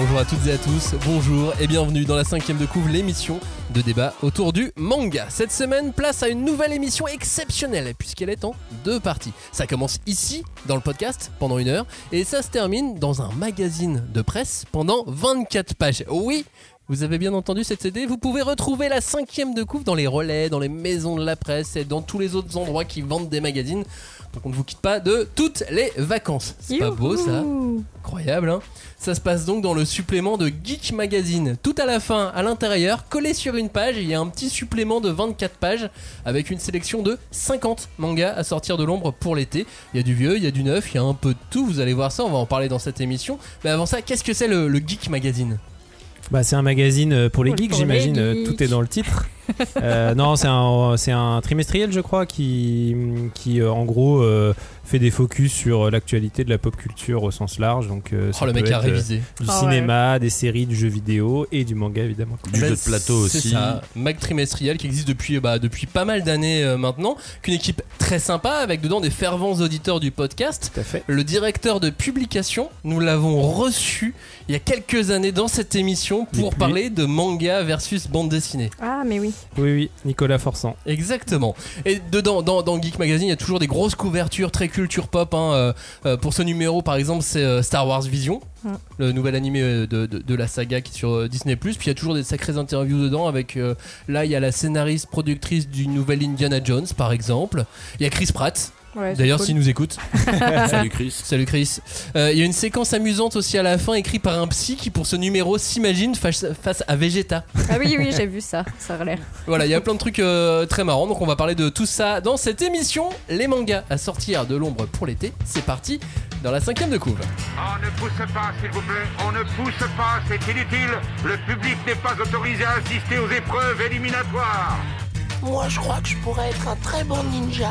Bonjour à toutes et à tous, bonjour et bienvenue dans la cinquième de couvre, l'émission de débat autour du manga. Cette semaine, place à une nouvelle émission exceptionnelle puisqu'elle est en deux parties. Ça commence ici, dans le podcast, pendant une heure, et ça se termine dans un magazine de presse pendant 24 pages. Oui, vous avez bien entendu cette CD Vous pouvez retrouver la cinquième de couvre dans les relais, dans les maisons de la presse et dans tous les autres endroits qui vendent des magazines. Donc on ne vous quitte pas de toutes les vacances. C'est pas beau ça Incroyable hein Ça se passe donc dans le supplément de Geek Magazine. Tout à la fin, à l'intérieur, collé sur une page, il y a un petit supplément de 24 pages avec une sélection de 50 mangas à sortir de l'ombre pour l'été. Il y a du vieux, il y a du neuf, il y a un peu de tout, vous allez voir ça, on va en parler dans cette émission. Mais avant ça, qu'est-ce que c'est le, le Geek Magazine? Bah, c'est un magazine euh, pour les geeks, j'imagine. euh. Tout est dans le titre. Euh, non, c'est un, c'est un trimestriel, je crois, qui, qui euh, en gros euh, fait des focus sur euh, l'actualité de la pop culture au sens large. Donc, euh, ça Oh le mec peut a être, euh, révisé. du Ah ouais. cinéma, des séries, du jeu vidéo et du manga évidemment. Du jeu de plateau C'est aussi. ça, Mag trimestriel qui existe depuis, bah, depuis pas mal d'années euh, maintenant, qu'une équipe très sympa avec dedans des fervents auditeurs du podcast. Tout à fait. Le directeur de publication, nous l'avons reçu il y a quelques années dans cette émission pour parler de manga versus bande dessinée. Ah, mais oui. Oui, oui, Nicolas Forçant. Exactement. Et dedans, dans, dans Geek Magazine, il y a toujours des grosses couvertures très culture pop. hein. Euh, euh, pour ce numéro, par exemple, c'est euh, Star Wars Vision, Mm. le nouvel animé de, de- de la saga qui est sur Disney+. Puis il y a toujours des sacrées interviews dedans. Avec euh, là, il y a la scénariste productrice du nouvel Indiana Jones, par exemple. Il y a Chris Pratt. Ouais, D'ailleurs, cool. s'il nous écoute. Salut Chris. Salut Chris. Euh, Il y a une séquence amusante aussi à la fin, écrite par un psy qui, pour ce numéro, s'imagine face, face à Vegeta. Ah oui, oui, j'ai vu ça. Ça a l'air. Voilà, il y a plein de trucs euh, très marrants, donc on va parler de tout ça dans cette émission. Les mangas à sortir de l'ombre pour l'été, c'est parti dans la cinquième de couve. On ne pousse pas, s'il vous plaît. On ne pousse pas, c'est inutile. Le public n'est pas autorisé à assister aux épreuves éliminatoires. Moi, je crois que je pourrais être un très bon ninja.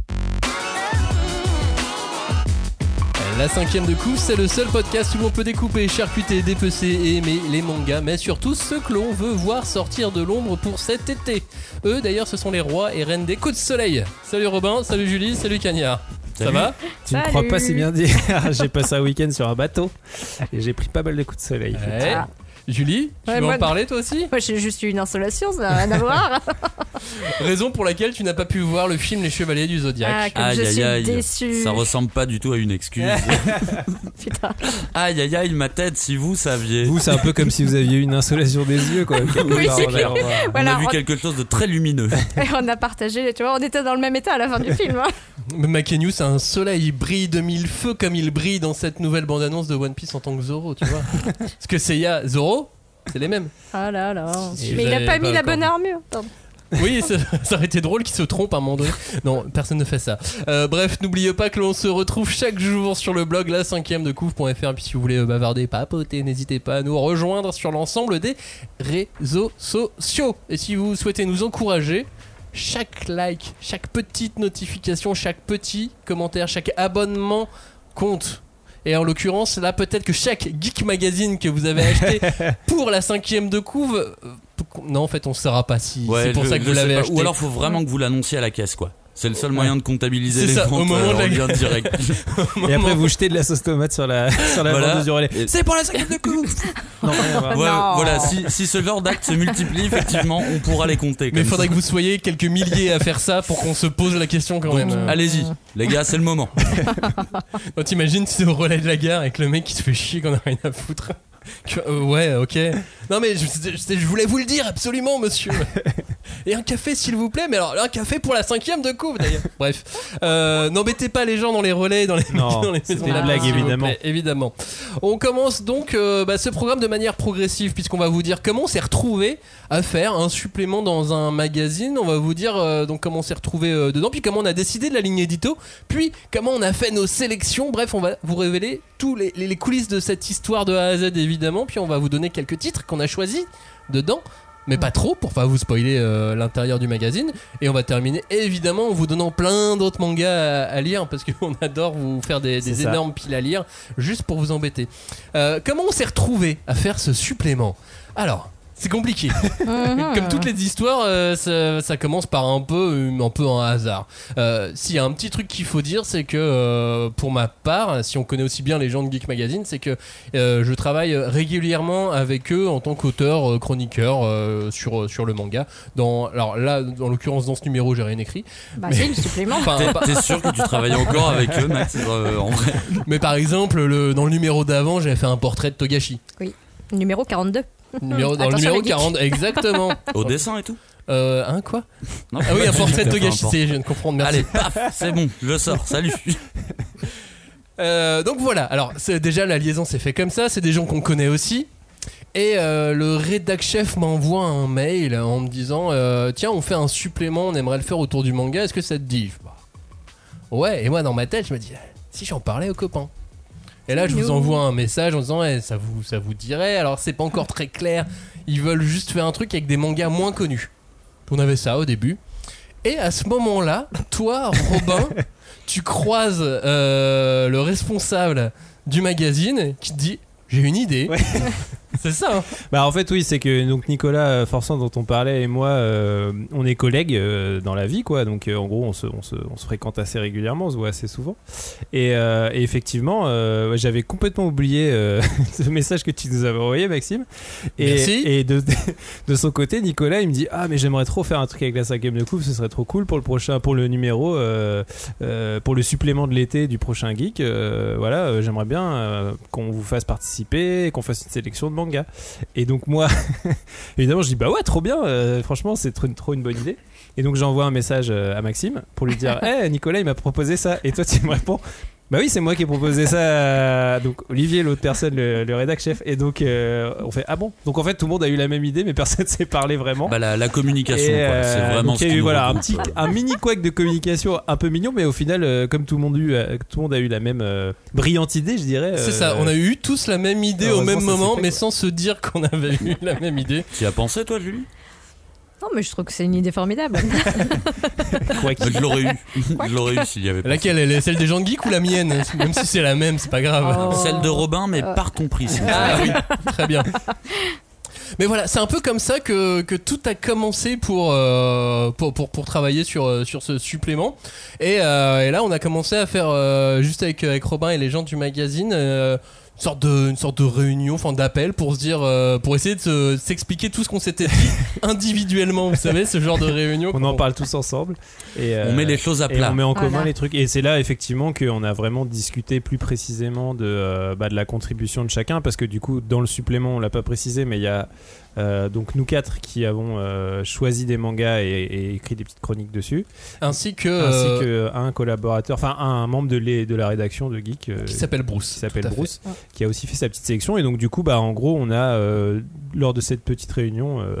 La cinquième de couve, c'est le seul podcast où on peut découper, charcuter, dépecer et aimer les mangas, mais surtout ceux que l'on veut voir sortir de l'ombre pour cet été. Eux, d'ailleurs, ce sont les rois et reines des coups de soleil. Salut Robin, salut Julie, salut Cagnard. Ça Salut. va Tu ne crois pas si bien dire. j'ai passé un week-end sur un bateau et j'ai pris pas mal de coups de soleil. Ouais. Ah. Julie, tu Ouais, veux moi- en parler toi aussi Moi, j'ai juste eu une insolation, ça n'a rien à voir. Raison pour laquelle tu n'as pas pu voir le film Les Chevaliers du Ah, Zodiac. comme je Aïe suis aïe aïe. déçue. Ça ressemble pas du tout à une excuse. Putain. aïe aïe aïe, ma tête, si vous saviez. Vous, c'est un peu comme si vous aviez eu une insolation des yeux, quoi. Oui, on a- clair. on Voilà, a vu on- quelque chose de très lumineux. Et on a partagé, tu vois, on était dans le même état à la fin du film. hein. Mais Makenyu, c'est un soleil, il brille de mille feux comme il brille dans cette nouvelle bande-annonce de One Piece en tant que Zoro, tu vois. Parce que c'est ya Zoro, c'est les mêmes. Ah là là. Mais il a pas pas mis la bonne armure. Pardon. Oui, ça, ça aurait été drôle qu'il se trompe à un moment donné. Non, personne ne fait ça. Euh, bref, n'oubliez pas que l'on se retrouve chaque jour sur le blog la cinquième de couvre.fr. Puis si vous voulez bavarder, papoter, n'hésitez pas à nous rejoindre sur l'ensemble des réseaux sociaux. Et si vous souhaitez nous encourager, chaque like, chaque petite notification, chaque petit commentaire, chaque abonnement compte. Et en l'occurrence, là, peut-être que chaque Geek Magazine que vous avez acheté pour la cinquième de couve, euh, non, en fait, on ne saura pas si Ouais, c'est pour je- ça que vous l'avez acheté. Ou alors faut vraiment que vous l'annonciez à la caisse, quoi. C'est le seul moyen de comptabiliser les ça, ventes au moment euh, de la- direct. Et après, vous jetez de la sauce tomate sur la, sur la Voilà. du relais. C'est pour la cinquième de coupe Non. Ouais, voilà, si, si ce genre d'actes se multiplie, effectivement, on pourra les compter. Mais il faudrait que vous soyez quelques milliers à faire ça pour qu'on se pose la question quand même. Euh, Allez-y, les gars, c'est le moment. T'imagines si c'est au relais de la gare avec le mec qui se fait chier qu'on a rien à foutre. Que- euh, ouais, ok. Non mais je, je- je voulais vous le dire absolument, monsieur. Et un café, s'il vous plaît. Mais alors, un café pour la cinquième de coupe, d'ailleurs. Bref, Euh, n'embêtez pas les gens dans les relais, dans les, Non, dans les maisons de blague, évidemment. plaît, évidemment. On commence donc euh, bah, ce programme de manière progressive, puisqu'on va vous dire comment on s'est retrouvé à faire un supplément dans un magazine. On va vous dire euh, donc comment on s'est retrouvé dedans, puis comment on a décidé de la ligne édito, puis comment on a fait nos sélections. Bref, on va vous révéler tous les, les- les coulisses de cette histoire de A à Z évidemment, puis on va vous donner quelques titres qu'on a choisis dedans mais pas trop pour pas vous spoiler euh, l'intérieur du magazine. Et on va terminer évidemment en vous donnant plein d'autres mangas à, à lire parce qu'on adore vous faire des, énormes piles à lire juste pour vous embêter. Euh, comment on s'est retrouvé à faire ce supplément? Alors. C'est compliqué. Mhm. Comme toutes les histoires, euh, ça, ça commence par un peu, un peu un hasard. Euh, S'il y a un petit truc qu'il faut dire, c'est que euh, pour ma part, si on connaît aussi bien les gens de Geek Magazine, c'est que euh, je travaille régulièrement avec eux en tant qu'auteur, euh, chroniqueur euh, sur, sur le manga. Dans, alors là, en l'occurrence, dans ce numéro, j'ai rien écrit. Bah, c'est le supplément. T'es sûr que tu travailles encore avec eux, Max euh, En vrai? mais par exemple, le, dans le numéro d'avant, j'avais fait un portrait de Togashi. Numéro 42. Numéro, dans le Attention, numéro les geeks. 40, exactement. Au dessin et tout Euh, hein, quoi? Non, Ah oui, un portrait de Togashi, c'est- je viens de comprendre, merci. Allez, paf, c'est bon, je sors, salut. Euh, donc voilà, alors c'est déjà la liaison s'est fait comme ça, c'est des gens qu'on connaît aussi. Et euh, le rédac chef m'envoie un mail en me disant euh, Tiens, on fait un supplément, on aimerait le faire autour du manga, est-ce que ça te dit? Je fais, Bah, Ouais, et moi dans ma tête, je me dis Si j'en parlais aux copains. Et là, je vous envoie un message en disant Eh, ça, vous, ça vous dirait Alors, c'est pas encore très clair, ils veulent juste faire un truc avec des mangas moins connus. On avait ça au début. Et à ce moment-là, toi, Robin, tu croises euh, le responsable du magazine qui te dit J'ai une idée. Ouais. C'est ça. hein. Bah en fait oui c'est que donc Nicolas euh, Forçant dont on parlait et moi euh, on est collègues euh, dans la vie quoi donc euh, en gros on se, on, se, on se fréquente assez régulièrement on se voit assez souvent et, euh, et effectivement euh, j'avais complètement oublié euh, ce message que tu nous avais envoyé Maxime et, Merci. et de, de son côté Nicolas il me dit ah mais j'aimerais trop faire un truc avec la cinquième de coupe ce serait trop cool pour le prochain pour le numéro euh, euh, pour le supplément de l'été du prochain geek euh, voilà euh, j'aimerais bien euh, qu'on vous fasse participer qu'on fasse une sélection de et donc moi, évidemment, je dis bah ouais, trop bien. euh, franchement, c'est trop, trop une bonne idée. Et donc j'envoie un message euh, à Maxime pour lui dire, hé Nicolas, il m'a proposé ça. Et toi, tu me réponds. Bah oui, c'est moi qui ai proposé ça. à- Donc Olivier, l'autre personne, le, le rédac chef. Et donc euh, on fait ah bon? Donc en fait tout le monde a eu la même idée, mais personne s'est parlé vraiment. Bah, la, la communication, quoi. C'est euh, vraiment donc ce il y a eu voilà un petit un mini couac de communication un peu mignon mais au final euh, comme tout le monde eu euh, tout le monde a eu la même euh, brillante idée je dirais C'est euh, ça, on a eu tous la même idée au même moment, fait, mais quoi. sans se dire qu'on avait eu la même idée. Tu as pensé, toi, Julie? Non, mais je trouve que c'est une idée formidable. Bah, Je l'aurais eu. Je l'aurais eu s'il y avait pas. Laquelle elle est Celle des gens de geek ou la mienne Même si c'est la même, c'est pas grave. Oh. Celle de Robin, mais Euh. par ton prix. Ah oui, très bien. Mais voilà, c'est un peu comme ça que, que tout a commencé pour, euh, pour, pour, pour travailler sur, euh, sur ce supplément. Et, euh, et là, on a commencé à faire, euh, juste avec, avec Robin et les gens du magazine, euh, sorte de, une sorte de réunion, enfin d'appel pour se dire, euh, pour essayer de se- s'expliquer tout ce qu'on s'était dit individuellement, vous savez, ce genre de réunion. on en parle tous ensemble et On euh, met les choses à Et plat. on met en commun les trucs. Et c'est là, effectivement, qu'on a vraiment discuté plus précisément de, euh, bah, de la contribution de chacun. Parce que du coup, dans le supplément, on l'a pas précisé, mais il y a euh, donc nous quatre qui avons euh, choisi des mangas et, et écrit des petites chroniques dessus. Ainsi que. ainsi euh, que un collaborateur, enfin un membre de, les- de la rédaction de Geek. euh, qui s'appelle Bruce. qui s'appelle fait. Bruce, qui a aussi fait sa petite sélection. Et donc, du coup, bah, en gros, on a, euh, lors de cette petite réunion euh,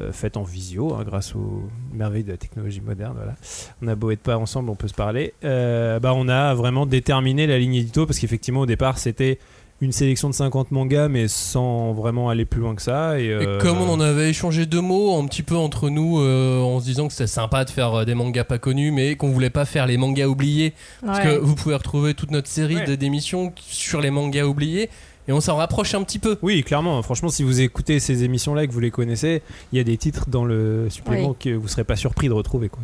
euh, faite en visio, hein, grâce aux merveilles de la technologie moderne, voilà. on a beau être pas ensemble, on peut se parler, euh, bah, on a vraiment déterminé la ligne édito, parce qu'effectivement, au départ, c'était une sélection de 50 mangas, mais sans vraiment aller plus loin que ça. Et, Et euh, comme on en avait échangé deux mots un petit peu entre nous euh, en se disant que c'était sympa de faire euh, des mangas pas connus mais qu'on voulait pas faire les mangas oubliés parce Ouais. que vous pouvez retrouver toute notre série Ouais. de d'émissions sur les mangas oubliés et on s'en rapproche un petit peu. Oui, clairement. Franchement, si vous écoutez ces émissions-là et que vous les connaissez, il y a des titres dans le supplément Oui. que vous serez pas surpris de retrouver. Quoi.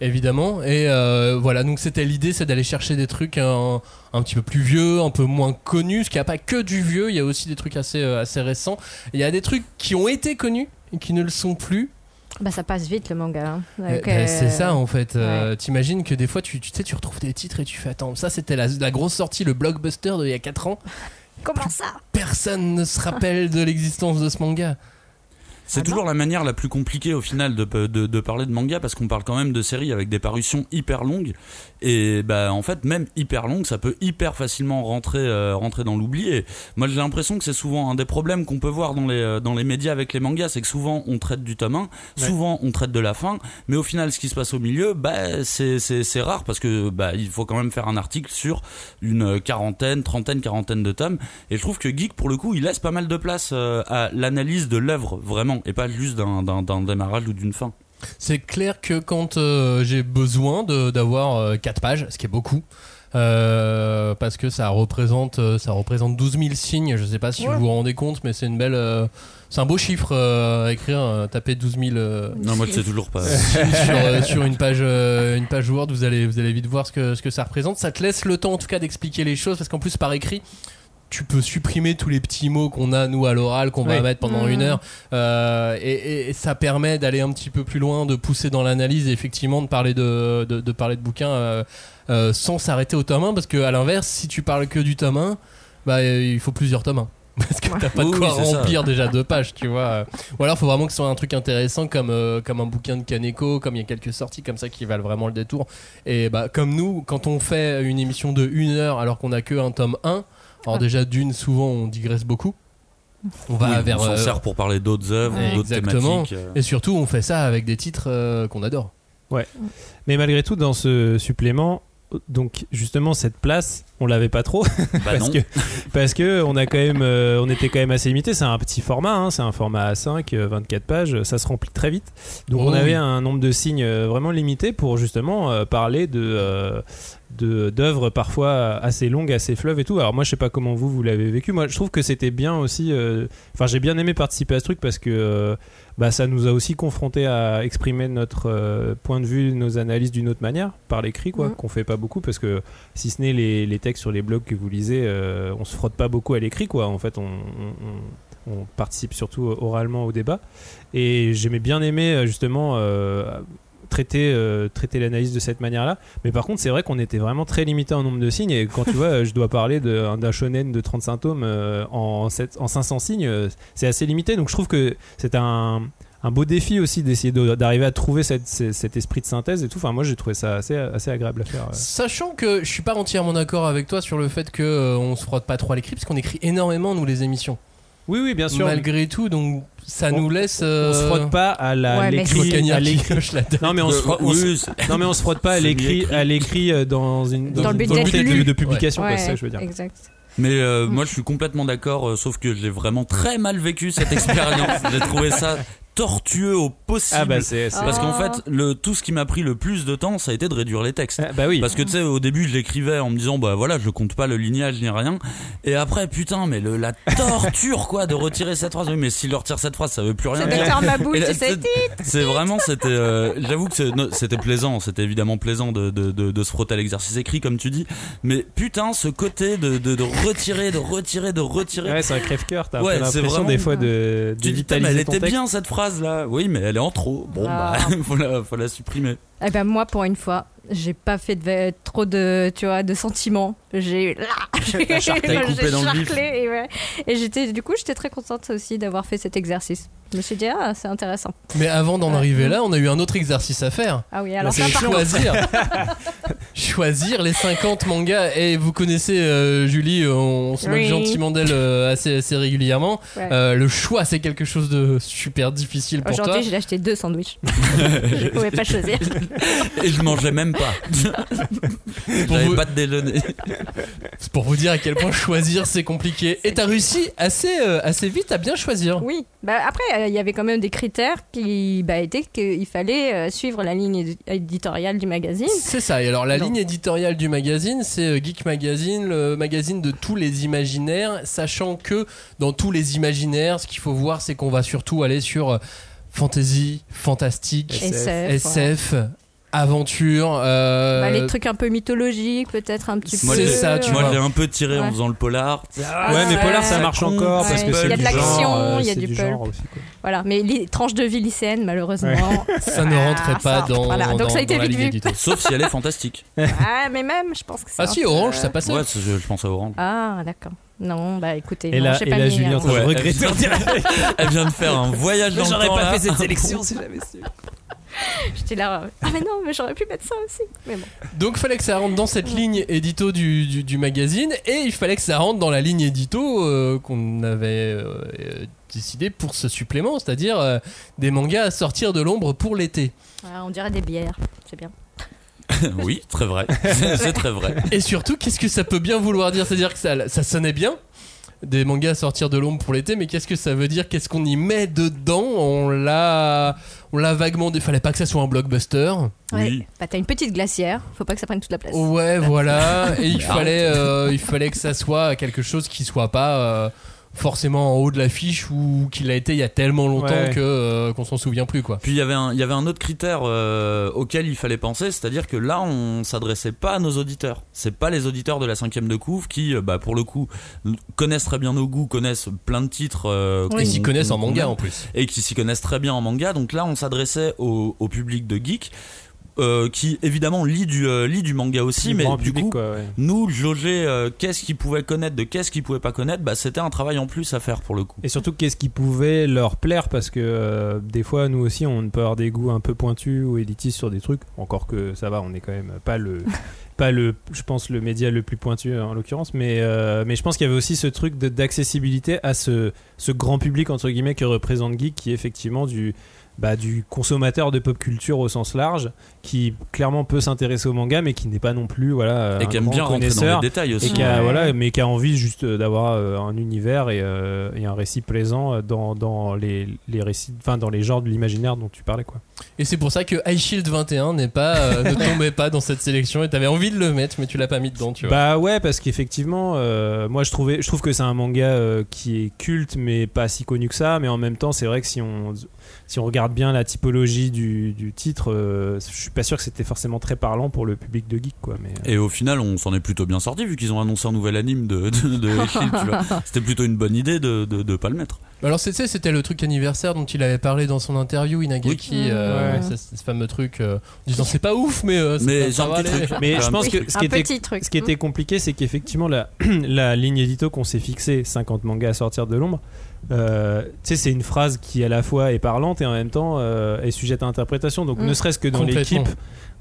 Évidemment et euh, voilà donc c'était l'idée c'est d'aller chercher des trucs un, un petit peu plus vieux, un peu moins connus, parce qu'il n'y a pas que du vieux, il y a aussi des trucs assez, euh, assez récents. Il y a des trucs qui ont été connus et qui ne le sont plus. Bah, ça passe vite le manga. hein. Euh, euh, C'est ça en fait. Euh, T'imagines que des fois tu, tu sais tu retrouves des titres et tu fais attends ça c'était la, la grosse sortie le blockbuster d'il y a 4 ans. Comment ça? Personne ne se rappelle de l'existence de ce manga. C'est Ah toujours la manière la plus compliquée au final de, de, de parler de manga parce qu'on parle quand même de séries avec des parutions hyper longues. Et bah en fait même hyper longues ça peut hyper facilement rentrer euh, rentrer dans l'oubli. Et moi j'ai l'impression que c'est souvent un des problèmes qu'on peut voir dans les euh, dans les médias avec les mangas c'est que souvent on traite du tome 1 souvent on traite de la fin. Mais au final ce qui se passe au milieu bah c'est rare parce que bah il faut quand même faire un article sur une quarantaine trentaine quarantaine de tomes. Et je trouve que Geek pour le coup il laisse pas mal de place euh, à l'analyse de l'œuvre vraiment et pas juste d'un- démarrage ou d'une fin. C'est clair que quand euh, j'ai besoin de- d'avoir 4 pages, ce qui est beaucoup, euh, parce que ça représente, euh, ça représente 12 000 signes, je sais pas si Ouais. vous vous rendez compte, mais c'est une belle. euh, c'est un beau chiffre euh, à écrire, euh, taper 12 000 euh, Non, moi je sais toujours pas. sur, euh, sur une page euh, une page Word, vous allez, vous allez vite voir ce que, ce que ça représente. Ça te laisse le temps en tout cas d'expliquer les choses, parce qu'en plus par écrit, tu peux supprimer tous les petits mots qu'on a nous à l'oral qu'on va mettre pendant une heure. Euh, et, et- et ça permet d'aller un petit peu plus loin de pousser dans l'analyse et effectivement de parler de, de, de parler de bouquins euh, euh, sans s'arrêter au tome 1 parce que à l'inverse si tu parles que du tome 1 bah, euh, il faut plusieurs tomes 1 parce que t'as pas de quoi oui, ça. remplir déjà deux pages tu vois. Ou alors faut vraiment que ce soit un truc intéressant comme, euh, comme un bouquin de Kaneko comme il y a quelques sorties comme ça qui valent vraiment le détour. Et bah comme nous quand on fait une émission de une heure alors qu'on a que un tome 1 alors Ah. déjà d'une souvent on digresse beaucoup on va Oui, vers on s'en euh, sert pour parler d'autres œuvres, Ouais. d'autres Exactement. thématiques. euh. et surtout on fait ça avec des titres euh, qu'on adore Mais malgré tout, dans ce supplément, donc justement cette place, on l'avait pas trop Bah parce non. que parce que on a quand même, euh, on était quand même assez limité. C'est un petit format, hein, c'est un format A5, euh, 24 pages, ça se remplit très vite. Donc Oh on avait oui. un nombre de signes euh, vraiment limité pour justement euh, parler de euh, de- d'œuvres parfois assez longues, assez fleuves et tout. Alors moi je sais pas comment vous vous l'avez vécu. Moi je trouve que c'était bien aussi. euh, Enfin j'ai bien aimé participer à ce truc parce que euh, bah, ça nous a aussi confronté à exprimer notre euh, point de vue, nos analyses d'une autre manière, par l'écrit, quoi, Mhm. qu'on fait pas beaucoup, parce que si ce n'est les, les sur les blogs que vous lisez, euh, on se frotte pas beaucoup à l'écrit, quoi. En fait, on, participe surtout oralement au débat. Et j'aimais bien aimer, euh, justement, euh, traiter, euh, traiter l'analyse de cette manière-là. Mais par contre, c'est vrai qu'on était vraiment très limité en nombre de signes. Et quand tu vois, je dois parler d'un shonen de 35 tomes euh, en, en 500 signes, c'est assez limité. Donc je trouve que c'est un, un beau défi aussi d'essayer de- d'arriver à trouver cette- cet esprit de synthèse et tout. Enfin, moi, j'ai trouvé ça assez, assez agréable à faire. euh. Sachant que je suis pas entièrement d'accord avec toi sur le fait que euh, on se frotte pas trop à l'écrit parce qu'on écrit énormément nous les émissions Oui, oui, bien sûr. malgré tout donc ça On- nous laisse On euh, se frotte pas à la Ouais, l'écrit. Non mais on se frotte, on se- Oui, c'est- non mais on se frotte pas à l'écrit à euh, dans une Dans le but de, publication quoi, Ouais, c'est ça que je veux dire. Exact. Mais euh, moi je suis complètement d'accord, euh, sauf que j'ai vraiment très mal vécu cette expérience. j'ai trouvé ça tortueux au possible. Ah bah c'est c'est- Parce qu'en Ah. fait, le, tout ce qui m'a pris le plus de temps, ça a été de réduire les textes. Ah, bah oui. Parce que tu sais, au début, je l'écrivais en me disant, bah voilà, je compte pas le lignage ni rien. Et après, putain, mais le, la torture, quoi, de retirer cette phrase. Oui, mais s'il retire cette phrase, ça veut plus rien dire. C'est- C'est vraiment, c'était, euh, j'avoue que c'est- c'était plaisant, c'était évidemment plaisant de, de, de, de se frotter à l'exercice écrit, comme tu dis. Mais putain, ce côté de, de, de retirer, de retirer, de retirer. Ouais, c'est un crève-cœur. T'as un Ouais, l'impression vraiment- des fois de tu dis, mais elle ton était texte. bien cette phrase là. Oui, mais elle est en trop. Bon, Ah. bah, faut la, faut la supprimer. Eh ben moi, pour une fois, j'ai pas fait de, trop de, tu vois, de sentiments. J'ai là, j'ai charclé, dans et, ouais. et j'étais, du coup, j'étais très contente aussi d'avoir fait cet exercice. Je me suis dit ah, c'est intéressant. mais avant d'en arriver là on a eu un autre exercice à faire Ah oui, alors c'est choisir choisir les 50 mangas et vous connaissez euh, Julie on se moque Oui. gentiment d'elle euh, assez, assez régulièrement Ouais. Euh, le choix c'est quelque chose de super difficile pour toi Aujourd'hui, j'ai acheté deux sandwichs. je pouvais pas choisir. Et je mangeais même pas. Pour J'avais vous- pas de déjeuner. C'est pour vous dire à quel point choisir c'est compliqué. Et t'as réussi assez, euh, assez vite à bien choisir. Oui. Bah, après, euh, il y avait quand même des critères qui bah, étaient qu'il fallait euh, suivre la ligne édi- éditoriale du magazine. C'est ça. Et alors la ligne éditoriale du magazine, c'est Geek Magazine, le magazine de tous les imaginaires, sachant que dans tous les imaginaires, ce qu'il faut voir, c'est qu'on va surtout aller sur fantasy, fantastique, SF. SF, aventure. euh, Bah, les trucs un peu mythologiques, peut-être un petit peu. c'est ça, tu Moi, l'ai un peu tiré en Ouais. faisant le polar. Ah, ouais, mais ouais. Polar ça marche encore parce Ouais. que c'est Il y a de l'action, euh, il y a du du pulp. genre aussi, quoi. Voilà, mais les tranches de vie lycéenne, malheureusement. ça ne rentrait Ah, pas ça- dans, voilà. Donc dans- ça a été vite vu. Sauf si elle est fantastique. ah, mais même, je pense que c'est. Ah si, Orange, ça passait. Ouais, je, pense à Orange. Ah, d'accord. Non, bah écoutez, Et non, là, j'ai et pas là mis, Julien, hein. en train de Ouais, regretter. Elle vient de faire un voyage dans le temps. là. sélection si j'avais su. J'étais là. Ah, mais non, mais j'aurais pu mettre ça aussi. Mais bon. Donc il fallait que ça rentre dans cette ligne édito du, du, du magazine et il fallait que ça rentre dans la ligne édito euh, qu'on avait euh, décidé pour ce supplément, c'est-à-dire euh, des mangas à sortir de l'ombre pour l'été. Ah, on dirait des bières. C'est bien. oui, très vrai. C'est c'est très vrai. Et surtout, qu'est-ce que ça peut bien vouloir dire? C'est-à-dire que ça, ça sonnait bien des mangas à sortir de l'ombre pour l'été, mais qu'est-ce que ça veut dire? Qu'est-ce qu'on y met dedans? On l'a, on l'a vaguement. Il fallait pas que ça soit un blockbuster. Ouais. Bah, t'as une petite glacière, faut pas que ça prenne toute la place. Ouais, voilà. Et il fallait, euh, il fallait que ça soit quelque chose qui soit pas euh, forcément en haut de l'affiche ou qu'il a été il y a tellement longtemps Ouais. que euh, qu'on s'en souvient plus quoi. Puis il y avait un, il y avait un autre critère euh, auquel il fallait penser, c'est-à-dire que là on s'adressait pas à nos auditeurs. C'est pas les auditeurs de la cinquième de couve qui, euh, bah, pour le coup, connaissent très bien nos goûts, connaissent plein de titres. euh, s'y connaissent en manga en plus. et qui s'y connaissent très bien en manga. Donc là, on s'adressait au, au public de geeks. Euh, qui évidemment lit du, euh, lit du manga aussi, Du mais grand du public, coup, quoi, ouais. nous jauger euh, qu'est-ce qu'ils pouvaient connaître de qu'est-ce qu'ils pouvaient pas connaître, bah, c'était un travail en plus à faire pour le coup. Et surtout, qu'est-ce qui pouvait leur plaire Parce que euh, des fois, nous aussi, on peut avoir des goûts un peu pointus ou élitistes sur des trucs. Encore que ça va, on est quand même pas le, pas le, je pense, le média le plus pointu en l'occurrence. Mais, euh, mais je pense qu'il y avait aussi ce truc d'accessibilité à ce, ce grand public entre guillemets que représente Geek, qui est effectivement du bah, du consommateur de pop culture au sens large, qui clairement peut s'intéresser au manga, mais qui n'est pas non plus voilà Et un qui aime grand bien rentrer dans connaisseur les détails aussi. et qui a, Ouais. voilà, mais qui a envie juste euh, d'avoir euh, un univers et, euh, et un récit plaisant dans, dans les, les récits, enfin dans les genres de l'imaginaire dont tu parlais quoi. Et c'est pour ça que High Shield 21 n'est pas, euh, ne tombait pas dans cette sélection et t'avais envie de le mettre, mais tu l'as pas mis dedans, tu vois. Bah ouais, parce qu'effectivement, euh, moi je trouvais, je trouve que c'est un manga euh, qui est culte, mais pas si connu que ça. Mais en même temps, c'est vrai que si on si on regarde bien la typologie du, du titre, euh, je suis pas sûr que c'était forcément très parlant pour le public de geek quoi. Mais euh, Et au final, on s'en est plutôt bien sorti vu qu'ils ont annoncé un nouvel anime de, de, Hill. C'était plutôt une bonne idée de, de, de pas le mettre. Alors c'était c'était le truc anniversaire dont il avait parlé dans son interview Inagaki, Oui. euh, Ouais. ce, ce fameux truc euh, disant c'est pas ouf mais, euh, ça- Mais un va petit truc. Mais je pense Oui, que ce qui était truc. Ce qui était compliqué, c'est qu'effectivement, la, la ligne édito qu'on s'est fixée, 50 mangas à sortir de l'ombre, euh, tu sais, c'est une phrase qui à la fois est parlante et en même temps euh, est sujette à interprétation. Donc, Mm. ne serait-ce que dans l'équipe,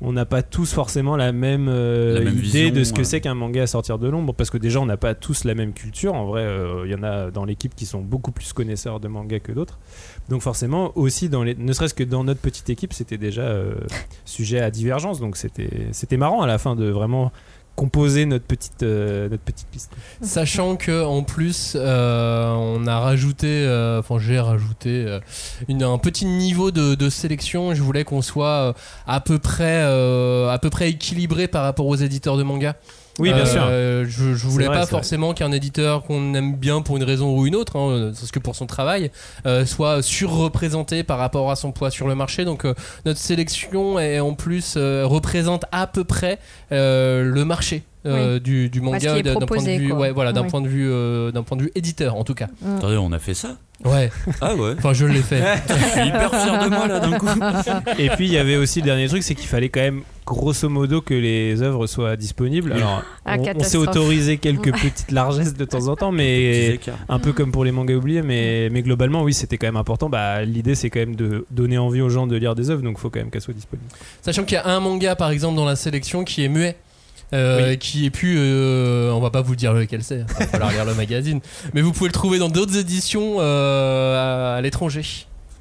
on n'a pas tous forcément la même, euh, La même idée vision, de ce que ouais. c'est qu'un manga à sortir de l'ombre. Parce que déjà, on n'a pas tous la même culture. En vrai, euh, il y en a dans l'équipe qui sont beaucoup plus connaisseurs de manga que d'autres. Donc, forcément, aussi, dans les, ne serait-ce que dans notre petite équipe, c'était déjà euh, sujet à divergence. Donc, c'était c'était marrant à la fin de vraiment composer notre petite, euh, notre petite liste. Sachant que en plus euh, on a rajouté, euh, enfin j'ai rajouté un petit niveau de, de sélection. Je voulais qu'on soit à peu près, à peu près équilibré par rapport aux éditeurs de manga. Oui, bien sûr. Euh, Je, je voulais vrai, pas forcément qu'un éditeur qu'on aime bien pour une raison ou une autre, hein, parce que pour son travail, euh, soit surreprésenté par rapport à son poids sur le marché. Donc euh, notre sélection est en plus euh, représente à peu près euh, le marché. Euh, du, manga d'un point de vue quoi. ouais voilà d'un Ouais. point de vue euh, d'un point de vue éditeur en tout cas Attendez, on a fait ça? Ouais Ah ouais enfin je l'ai fait Je suis hyper fier de moi là d'un coup. Et puis il y avait aussi le dernier truc, c'est qu'il fallait quand même grosso modo que les œuvres soient disponibles. Alors Ah, on- on, s'est autorisé quelques petites largesses de temps en temps, mais un peu comme pour les mangas oubliés, mais, mais globalement oui c'était quand même important. Bah, L'idée c'est quand même de donner envie aux gens de lire des œuvres, donc il faut quand même qu'elles soient disponibles. sachant qu'il y a un manga par exemple dans la sélection qui est muet euh, Oui. qui est plus euh, on va pas vous dire lequel c'est il va falloir lire le magazine mais vous pouvez le trouver dans d'autres éditions euh, à, à l'étranger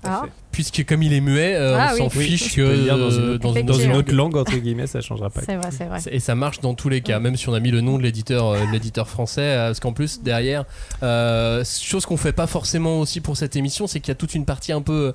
Ah. puisque comme il est muet euh, Ah on s'en oui. fiche Tu que dans une autre, dans une dans une Effectivement. autre langue entre guillemets, ça changera pas. C'est vrai, c'est vrai. Et ça marche dans tous les cas, même si on a mis le nom de l'éditeur, euh, l'éditeur français, parce qu'en plus derrière, euh, chose qu'on fait pas forcément aussi pour cette émission, c'est qu'il y a toute une partie un peu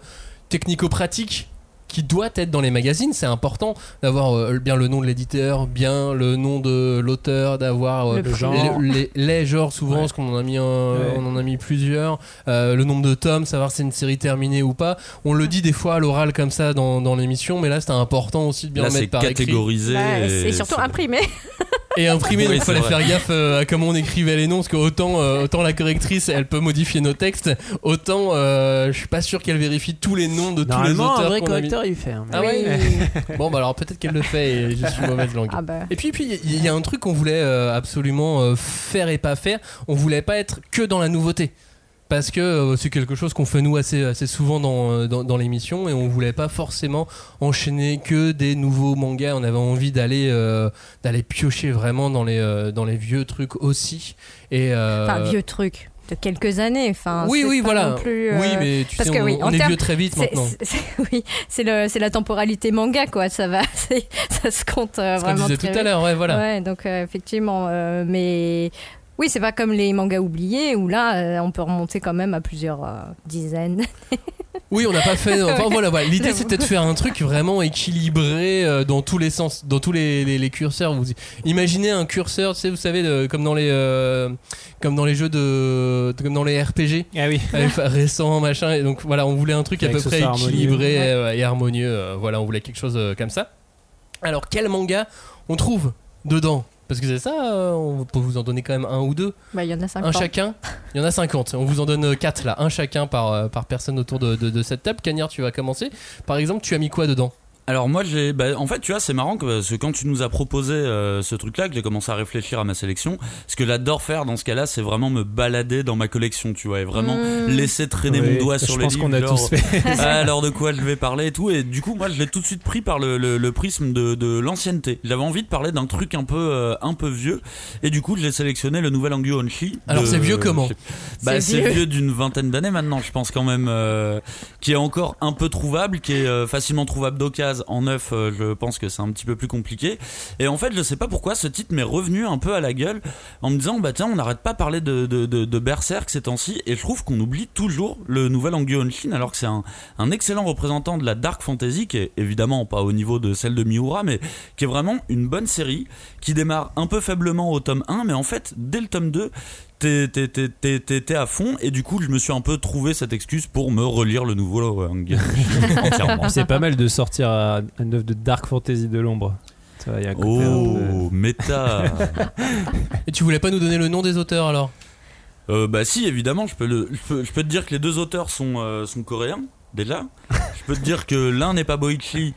technico-pratique qui doit être dans les magazines. C'est important d'avoir euh, bien le nom de l'éditeur, bien le nom de l'auteur, d'avoir euh, Le Le genre. les, les- les genres souvent, Ouais. parce qu'on en a mis un- Ouais. on en a mis plusieurs, euh, le nombre de tomes, savoir si c'est une série terminée ou pas. On le dit des fois à l'oral comme ça dans, dans l'émission, mais là c'était important aussi de bien Là, le c'est mettre par écrit. catégorisé. Bah, et c'est surtout c'est- imprimé. Et imprimé, Oui, donc il fallait c'est vrai. faire gaffe euh, à comment on écrivait les noms, parce que autant, euh, autant la correctrice elle peut modifier nos textes, autant euh, je suis pas sûr qu'elle vérifie tous les noms de tous les auteurs. un vrai qu'on a mis. correcteur il fait. hein, mais- Ah ouais Oui. Bon bah alors peut-être qu'elle le fait et je suis mauvaise langue. Ah bah. Et puis puis il y a un truc qu'on voulait euh, absolument euh, faire et pas faire. On voulait pas être que dans la nouveauté. Parce que euh, c'est quelque chose qu'on fait nous assez, assez souvent dans, euh, dans, dans l'émission et on voulait pas forcément enchaîner que des nouveaux mangas. On avait envie d'aller euh, d'aller piocher vraiment dans les, dans les vieux trucs aussi. Et, euh, Enfin, vieux truc de quelques années. Enfin, oui, oui, voilà. plus, euh, Oui, mais tu parce sais, que on, oui, on est vieux très vite maintenant. oui, c'est le, c'est la temporalité manga, quoi. Ça va, ça se compte euh, Ce qu'on vraiment disait très tout à l'heure, ouais, voilà. Ouais, donc euh, effectivement, mais Oui, c'est pas comme les mangas oubliés où là, euh, on peut remonter quand même à plusieurs euh, dizaines. Oui, on n'a pas fait. Enfin voilà, voilà. l'idée c'était de faire un truc vraiment équilibré euh, dans tous les sens, dans tous les, les- les curseurs. Vous imaginez un curseur, tu sais, vous savez, de- comme dans les, euh, comme dans les jeux de, comme dans les RPG Ah oui. récents, machin. Et donc voilà, on voulait un truc à peu près harmonieux. équilibré euh, et harmonieux. euh, voilà, on voulait quelque chose euh, comme ça. Alors quel manga on trouve dedans? Parce que c'est ça, euh, on peut vous en donner quand même un ou deux. Bah, il y en a 50. Un chacun Il y en a 50. On vous en donne 4 là. Un chacun par, euh, par personne autour de, de- de cette table. Cagnard, tu vas commencer. Par exemple, tu as mis quoi dedans? Alors moi j'ai, bah, en fait tu vois c'est marrant que, parce que quand tu nous as proposé euh, ce truc-là, que j'ai commencé à réfléchir à ma sélection, ce que j'adore faire dans ce cas-là, c'est vraiment me balader dans ma collection, tu vois, et vraiment Mmh. laisser traîner Oui, mon doigt je sur les pense livres. qu'on a genre, tous fait. Ah, alors de quoi je vais parler et tout, et du coup moi je l'ai tout de suite pris par le, le- le prisme de, de l'ancienneté. J'avais envie de parler d'un truc un peu euh, un peu vieux, et du coup j'ai sélectionné le nouvel Onshi. Alors, c'est vieux comment Bah C'est c'est vieux. vieux d'une vingtaine d'années maintenant, je pense quand même, euh, qui est encore un peu trouvable, qui est euh, facilement trouvable d'occasion. En neuf, euh, je pense que c'est un petit peu plus compliqué. Et en fait, je sais pas pourquoi ce titre m'est revenu un peu à la gueule en me disant bah tiens, on n'arrête pas de parler de, Berserk ces temps-ci, et je trouve qu'on oublie toujours le nouvel Angyo Onshin, alors que c'est un, un excellent représentant de la dark fantasy, qui est évidemment pas au niveau de celle de Miura, mais qui est vraiment une bonne série, qui démarre un peu faiblement au tome 1, mais en fait, dès le tome 2, t'es à fond et du coup je me suis un peu trouvé cette excuse pour me relire le nouveau. C'est pas mal de sortir à une œuvre de dark fantasy de l'ombre. Y a un côté un Oh, méta Et tu voulais pas nous donner le nom des auteurs alors? Euh, Bah si, évidemment, je peux, le, je, peux, je peux te dire que les deux auteurs sont, euh, sont coréens, déjà. Je peux te dire que l'un n'est pas Boichi,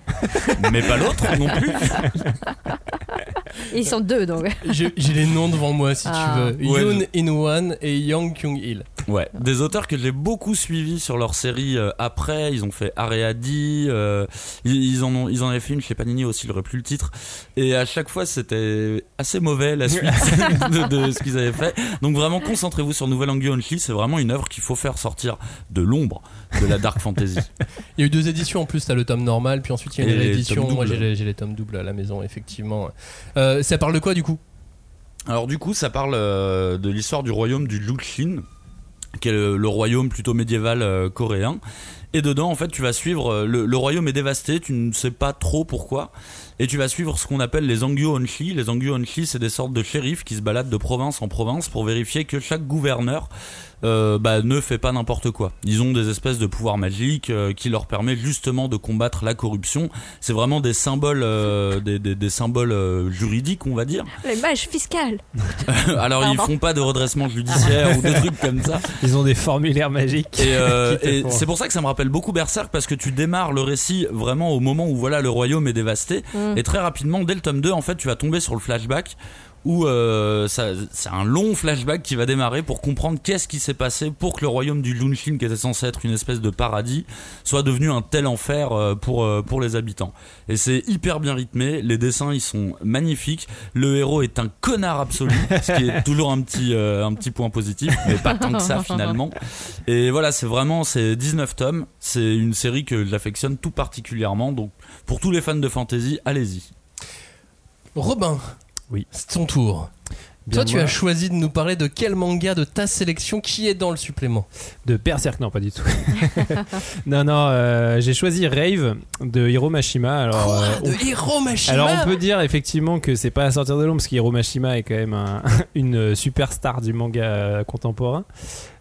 mais pas l'autre non plus. Ils sont deux donc. J'ai j'ai les noms devant moi si Ah. tu veux. Ouais, Yoon In-wan et Yang Kyung-il. Ouais, des auteurs que j'ai beaucoup suivis sur leur série euh, après. Ils ont fait Areadi, euh, ils, ils en ont, ils en avaient fait une chez Panini aussi, il aurait plus le titre. Et à chaque fois, c'était assez mauvais la suite de, de ce qu'ils avaient fait. Donc vraiment, concentrez-vous sur Nouvelle Only. C'est vraiment une œuvre qu'il faut faire sortir de l'ombre de la dark fantasy. Il y a eu deux éditions en plus, t'as le tome normal, puis ensuite il y a une réédition. Moi j'ai doubles. les, j'ai les tomes doubles à la maison, effectivement. Euh, ça parle de quoi du coup? Alors du coup, ça parle euh, de l'histoire du royaume du Luxin, qui est le, royaume plutôt médiéval euh, coréen. Et dedans, en fait, tu vas suivre. euh, Le, le royaume est dévasté, tu ne sais pas trop pourquoi. Et tu vas suivre ce qu'on appelle les Angyo Onshi. Les Angyo Onshi, c'est des sortes de shérifs qui se baladent de province en province pour vérifier que chaque gouverneur euh, bah, ne fait pas n'importe quoi. Ils ont des espèces de pouvoirs magiques euh, qui leur permettent justement de combattre la corruption. C'est vraiment des symboles, euh, des, des- des symboles euh, juridiques, on va dire. Les mages fiscales. Alors ils Pardon. font pas de redressement judiciaire ou des trucs comme ça. Ils ont des formulaires magiques. Et, euh, c'est pour ça que ça me rappelle beaucoup Berserk parce que tu démarres le récit vraiment au moment où voilà le royaume est dévasté Mm. et très rapidement dès le tome 2 en fait tu vas tomber sur le flashback où euh, ça- c'est un long flashback qui va démarrer pour comprendre qu'est-ce qui s'est passé pour que le royaume du Lunshin qui était censé être une espèce de paradis soit devenu un tel enfer euh, pour euh, pour les habitants. Et c'est hyper bien rythmé, les dessins ils sont magnifiques, le héros est un connard absolu, ce qui est toujours un petit euh, un petit point positif, mais pas tant que ça finalement. Et voilà, c'est vraiment c'est 19 tomes, c'est une série que j'affectionne tout particulièrement donc pour tous les fans de fantasy, allez-y. Robin. Oui. C'est ton tour. Bien, Toi, tu as choisi de nous parler de quel manga de ta sélection qui est dans le supplément De Berserk, non, pas du tout. non, non, euh, j'ai choisi Rave de Hiro Mashima. Alors, Quoi euh, De Hiro Mashima Alors on peut dire effectivement que c'est pas à sortir de l'ombre parce qu'Hiro Mashima est quand même un- une superstar du manga euh, contemporain.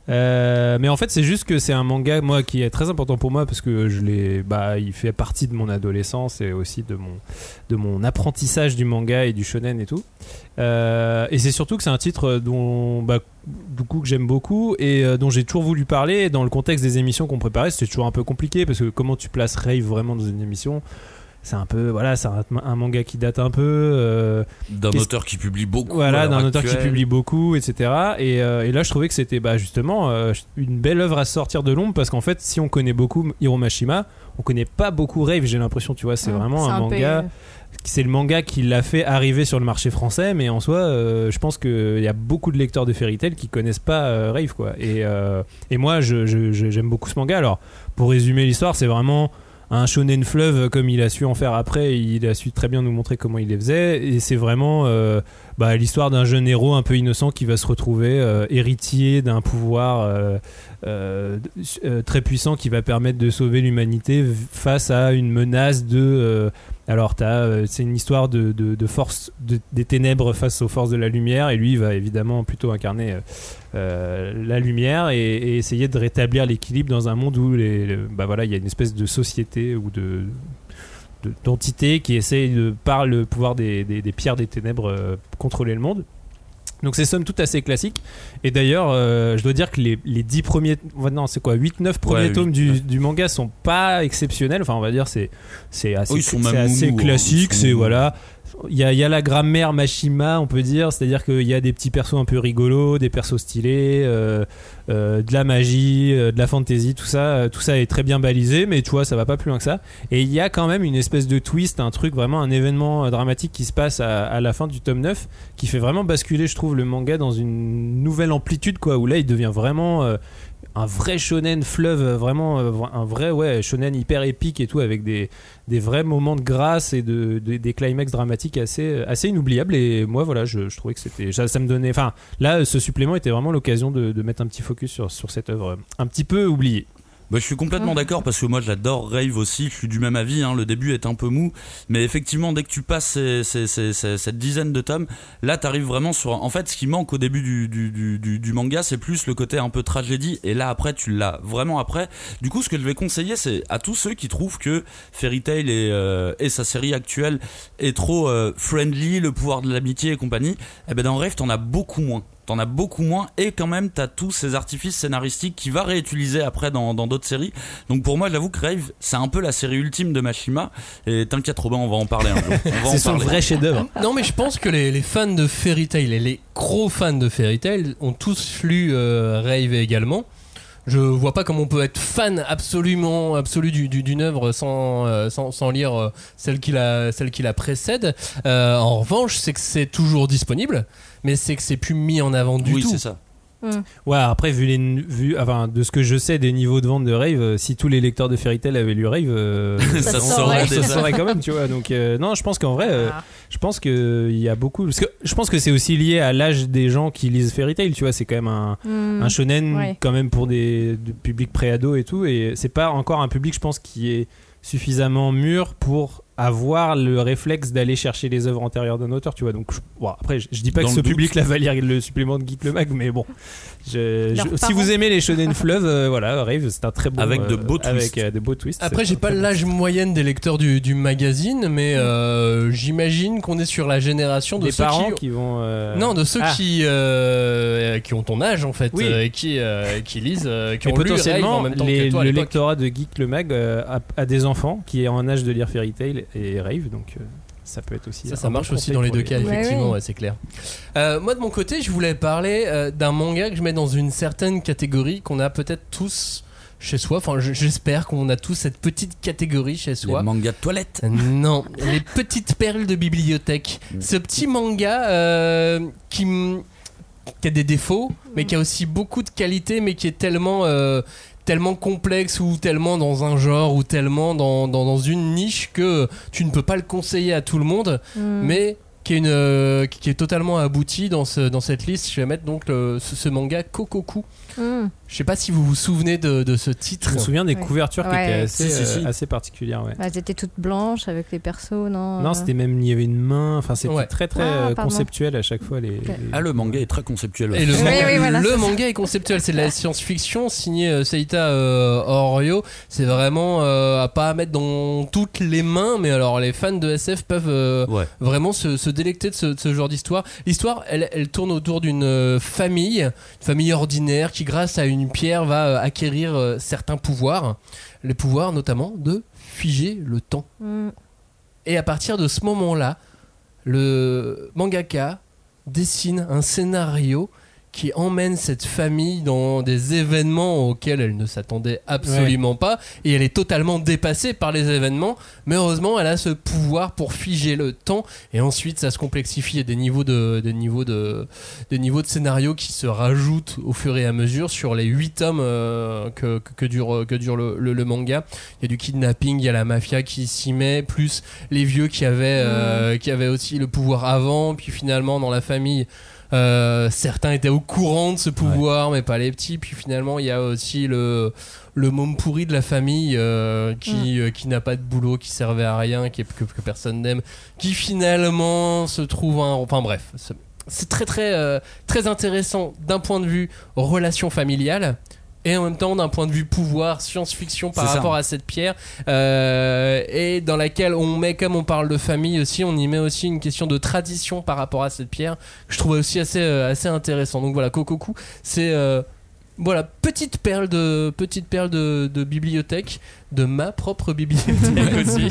Euh, mais en fait c'est juste que c'est un manga moi qui est très important pour moi parce que je l'ai bah il fait partie de mon adolescence et aussi de mon de mon apprentissage du manga et du shonen et tout. Euh, et c'est surtout que c'est un titre dont bah, que j'aime beaucoup et euh, dont j'ai toujours voulu parler. Dans le contexte des émissions qu'on préparait c'était toujours un peu compliqué parce que comment tu places Rave vraiment dans une émission? C'est un peu voilà c'est un, un manga qui date un peu euh, D'un auteur qui publie beaucoup. voilà d'un auteur qui publie beaucoup etc et, euh, et là je trouvais que c'était bah, justement euh, une belle œuvre à sortir de l'ombre parce qu'en fait si on connaît beaucoup Hiro Mashima on connaît pas beaucoup Rave j'ai l'impression tu vois. C'est vraiment un, un peu, manga c'est le manga qui l'a fait arriver sur le marché français mais en soi euh, je pense qu'il y a beaucoup de lecteurs de Fairy Tail qui connaissent pas euh, Rave quoi. Et, euh, et moi je- je- je- j'aime beaucoup ce manga. Alors pour résumer l'histoire c'est vraiment un shonen fleuve comme il a su en faire après. Il a su très bien nous montrer comment il les faisait. Et c'est vraiment euh, bah, l'histoire d'un jeune héros un peu innocent qui va se retrouver euh, héritier d'un pouvoir euh, très puissant qui va permettre de sauver l'humanité face à une menace de. Alors, euh, c'est une histoire de, force de- des ténèbres face aux forces de la lumière, et lui va évidemment plutôt incarner euh, euh, la lumière et, essayer de rétablir l'équilibre dans un monde où les, le- bah voilà, il y a une espèce de société ou de de- d'entité qui essaye par le pouvoir des pierres des ténèbres, euh, contrôler le monde. Donc c'est somme toute assez classique. Et d'ailleurs, euh, je dois dire que les, les 10 premiers, non c'est quoi, 8-9 premiers Ouais, tomes huit, du, neuf. du manga sont pas exceptionnels. Enfin on va dire c'est c'est assez, Oh, assez classique. C'est voilà. Il y, a, la grammaire Mashima, on peut dire, c'est-à-dire qu'il y a des petits persos un peu rigolos, des persos stylés, euh, euh, de la magie, euh, de la fantasy, tout ça, tout ça est très bien balisé, mais tu vois, ça va pas plus loin que ça. Et il y a quand même une espèce de twist, un truc vraiment, un événement dramatique qui se passe à, la fin du tome 9, qui fait vraiment basculer, je trouve, le manga dans une nouvelle amplitude, quoi, où là, il devient vraiment un vrai shonen fleuve, vraiment euh, un vrai ouais, shonen hyper épique et tout, avec des, vrais moments de grâce et de, de- des climax dramatiques assez, assez inoubliables. Et moi, voilà, je, trouvais que c'était. Ça, me donnait. Enfin, là, ce supplément était vraiment l'occasion de, mettre un petit focus sur, sur cette œuvre un petit peu oubliée. Bah, je suis complètement d'accord parce que moi j'adore Rave aussi, je suis du même avis, hein, le début est un peu mou, mais effectivement dès que tu passes ces- ces- cette dizaine de tomes, là t'arrives vraiment sur... En fait ce qui manque au début du, du, du, du- du manga c'est plus le côté un peu tragédie, et là après tu l'as vraiment après. Du coup ce que je vais conseiller c'est à tous ceux qui trouvent que Fairy Tail et, euh, et sa série actuelle est trop euh, friendly, le pouvoir de l'amitié et compagnie, eh ben dans Rave t'en as beaucoup moins. T'en as beaucoup moins et quand même t'as tous ces artifices scénaristiques qui va réutiliser après dans dans d'autres séries. Donc pour moi j'avoue que Rave c'est un peu la série ultime de Mashima et t'inquiète Robin on va en parler un jour. C'est son parler. vrai chef-d'œuvre. Non, mais je pense que les, les fans de Fairy Tail et les gros fans de Fairy Tail ont tous lu euh, Rave également. Je vois pas comment on peut être fan absolument absolu du- du- d'une œuvre sans, euh, sans, sans lire euh, celle qui la, celle qui la précède. Euh, en revanche, c'est que c'est toujours disponible, mais c'est que c'est plus mis en avant du oui tout. c'est ça. Ouais, après, vu les, vu, enfin, de ce que je sais des niveaux de vente de Rave, euh, si tous les lecteurs de Fairy Tail avaient lu Rave, euh, Ça saurait ça saurait quand même, tu vois. Donc, euh, non, je pense qu'en vrai, euh, Ah. je pense qu'il y a beaucoup. Parce que je pense que c'est aussi lié à l'âge des gens qui lisent Fairy Tail, tu vois. C'est quand même un, Hmm. un shonen Ouais. quand même pour des, des publics pré-ados et tout. Et c'est pas encore un public, je pense, qui est suffisamment mûr pour avoir le réflexe d'aller chercher les œuvres antérieures d'un auteur, tu vois. Donc, je- bon, après, je, je dis pas Dans que ce doute. public-là va lire le supplément de Geek le Mag, mais bon. Je- Leurs je- si vous aimez les shonen fleuve, euh, voilà, Rave, c'est un très bon. Avec de euh, beaux Avec twists. euh, de beaux twists. Après, j'ai pas très bon l'âge moyenne des lecteurs du, du magazine, mais euh, j'imagine qu'on est sur la génération de Des ceux parents qui, qui, vont. euh, Non, de ceux ah. qui, euh, qui ont ton âge en fait, Oui. euh, et qui, euh, qui lisent, euh, qui Mais ont lu Rave potentiellement, en même temps les- que toi à le lectorat de Geek le Mag euh, a, a des enfants qui est en âge de lire Fairy Tail et Rave, donc euh, ça peut être aussi. Ça, marche aussi dans les deux cas, effectivement, ouais, c'est clair. Euh, moi, de mon côté, je voulais parler euh, d'un manga que je mets dans une certaine catégorie qu'on a peut-être tous chez soi. Enfin, je- j'espère qu'on a tous cette petite catégorie chez Les soi. mangas de toilette. Non, les petites perles de bibliothèque. Ce petit manga euh, qui, a des défauts, mais qui a aussi beaucoup de qualités, mais qui est tellement, euh, tellement complexe ou tellement dans un genre ou tellement dans, dans, dans une niche que tu ne peux pas le conseiller à tout le monde, Hmm. mais qui est, une, euh, qui est totalement abouti dans, ce, dans cette liste. Je vais mettre donc le- ce, ce manga Kokoku. Hmm. Je sais pas si vous vous souvenez de, de ce titre. Je me souviens des Ouais. couvertures qui Ouais. étaient assez, Si, si, si. euh, assez particulières. Ouais. Bah, elles étaient toutes blanches avec les persos, non Non, euh, c'était même il y avait une main. Enfin, c'était Ouais. très très Ah, euh, conceptuel à chaque fois les. les- Ah le manga est très conceptuel. Et le, Oui, manga, oui, voilà, le c'est ça. manga est conceptuel, c'est de la science-fiction signé euh, Seita euh, Orio. C'est vraiment euh, à pas mettre dans toutes les mains, mais alors les fans de SF peuvent euh, Ouais. vraiment se, se délecter de ce, de ce genre d'histoire. L'histoire, elle, elle tourne autour d'une famille, une famille ordinaire qui, grâce à une pierre, va euh, acquérir euh, certains pouvoirs. Les pouvoirs notamment de figer le temps. hmm. Et à partir de ce moment-là, le mangaka dessine un scénario qui emmène cette famille dans des événements auxquels elle ne s'attendait absolument pas. Et elle est totalement dépassée par les événements. Mais heureusement elle a ce pouvoir pour figer le temps. Et ensuite ça se complexifie. Il y a des niveaux de des niveaux de des niveaux de scénario qui se rajoutent au fur et à mesure sur les 8 tomes euh, que, que, que dure que dure le, le- le manga. Il y a du kidnapping il y a la mafia qui s'y met plus les vieux qui avaient euh, qui avaient aussi le pouvoir avant. Puis finalement dans la famille euh, certains étaient au courant de ce pouvoir, mais pas les petits. Puis finalement, il y a aussi le, le môme pourri de la famille euh, qui, euh, qui n'a pas de boulot, qui servait à rien, qui, que, que personne n'aime, qui finalement se trouve un. Enfin bref, c'est- c'est très très euh, très intéressant d'un point de vue relation familiale. Et en même temps, d'un point de vue pouvoir, science-fiction par ça. rapport à cette pierre, euh, et dans laquelle on met, comme on parle de famille aussi, on y met aussi une question de tradition par rapport à cette pierre, que je trouvais aussi assez, euh, assez intéressant. Donc voilà, Kokoku, c'est euh, voilà petite perle de petite perle de, de bibliothèque, de ma propre bibliothèque aussi.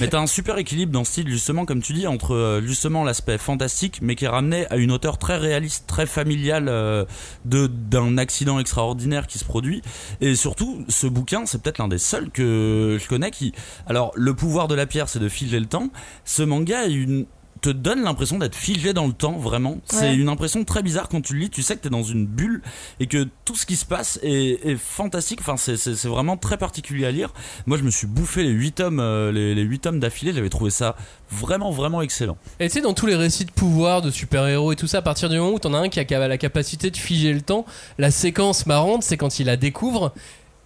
Mais t'as un super équilibre dans ce style, justement, comme tu dis, entre euh, justement l'aspect fantastique, mais qui est ramené à une hauteur très réaliste, très familiale euh, de d'un accident extraordinaire qui se produit. Et surtout, ce bouquin, c'est peut-être l'un des seuls que je connais qui. Alors, le pouvoir de la pierre, c'est de figer le temps. Ce manga a une te donne l'impression d'être figé dans le temps vraiment. C'est Ouais. une impression très bizarre quand tu le lis tu sais que t'es dans une bulle et que tout ce qui se passe est, est fantastique. Enfin c'est- c'est c'est vraiment très particulier à lire. Moi je me suis bouffé les 8 tomes euh, les, les 8 tomes d'affilée. J'avais trouvé ça vraiment vraiment excellent. Et tu sais, dans tous les récits de pouvoir, de super-héros et tout ça, à partir du moment où t'en as un qui a la capacité de figer le temps, la séquence marrante, c'est quand il la découvre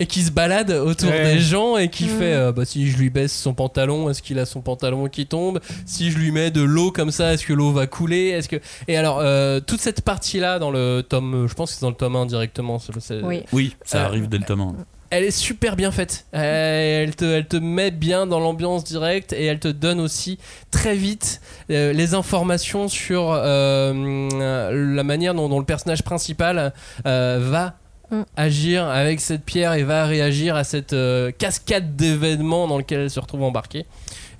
et qui se balade autour Ouais. des gens et qui fait euh, bah, si je lui baisse son pantalon, est-ce qu'il a son pantalon qui tombe? Si je lui mets de l'eau comme ça, est-ce que l'eau va couler? Est-ce que Et alors, euh, toute cette partie-là dans le tome, je pense que c'est dans le tome 1 directement. Oui. oui ça Euh, arrive dès le tome 1 elle est super bien faite. Elle te, elle te met bien dans l'ambiance directe et elle te donne aussi très vite euh, les informations sur euh, la manière dont, dont le personnage principal euh, va Mm. agir avec cette pierre et va réagir à cette euh, cascade d'événements dans lequel elle se retrouve embarquée.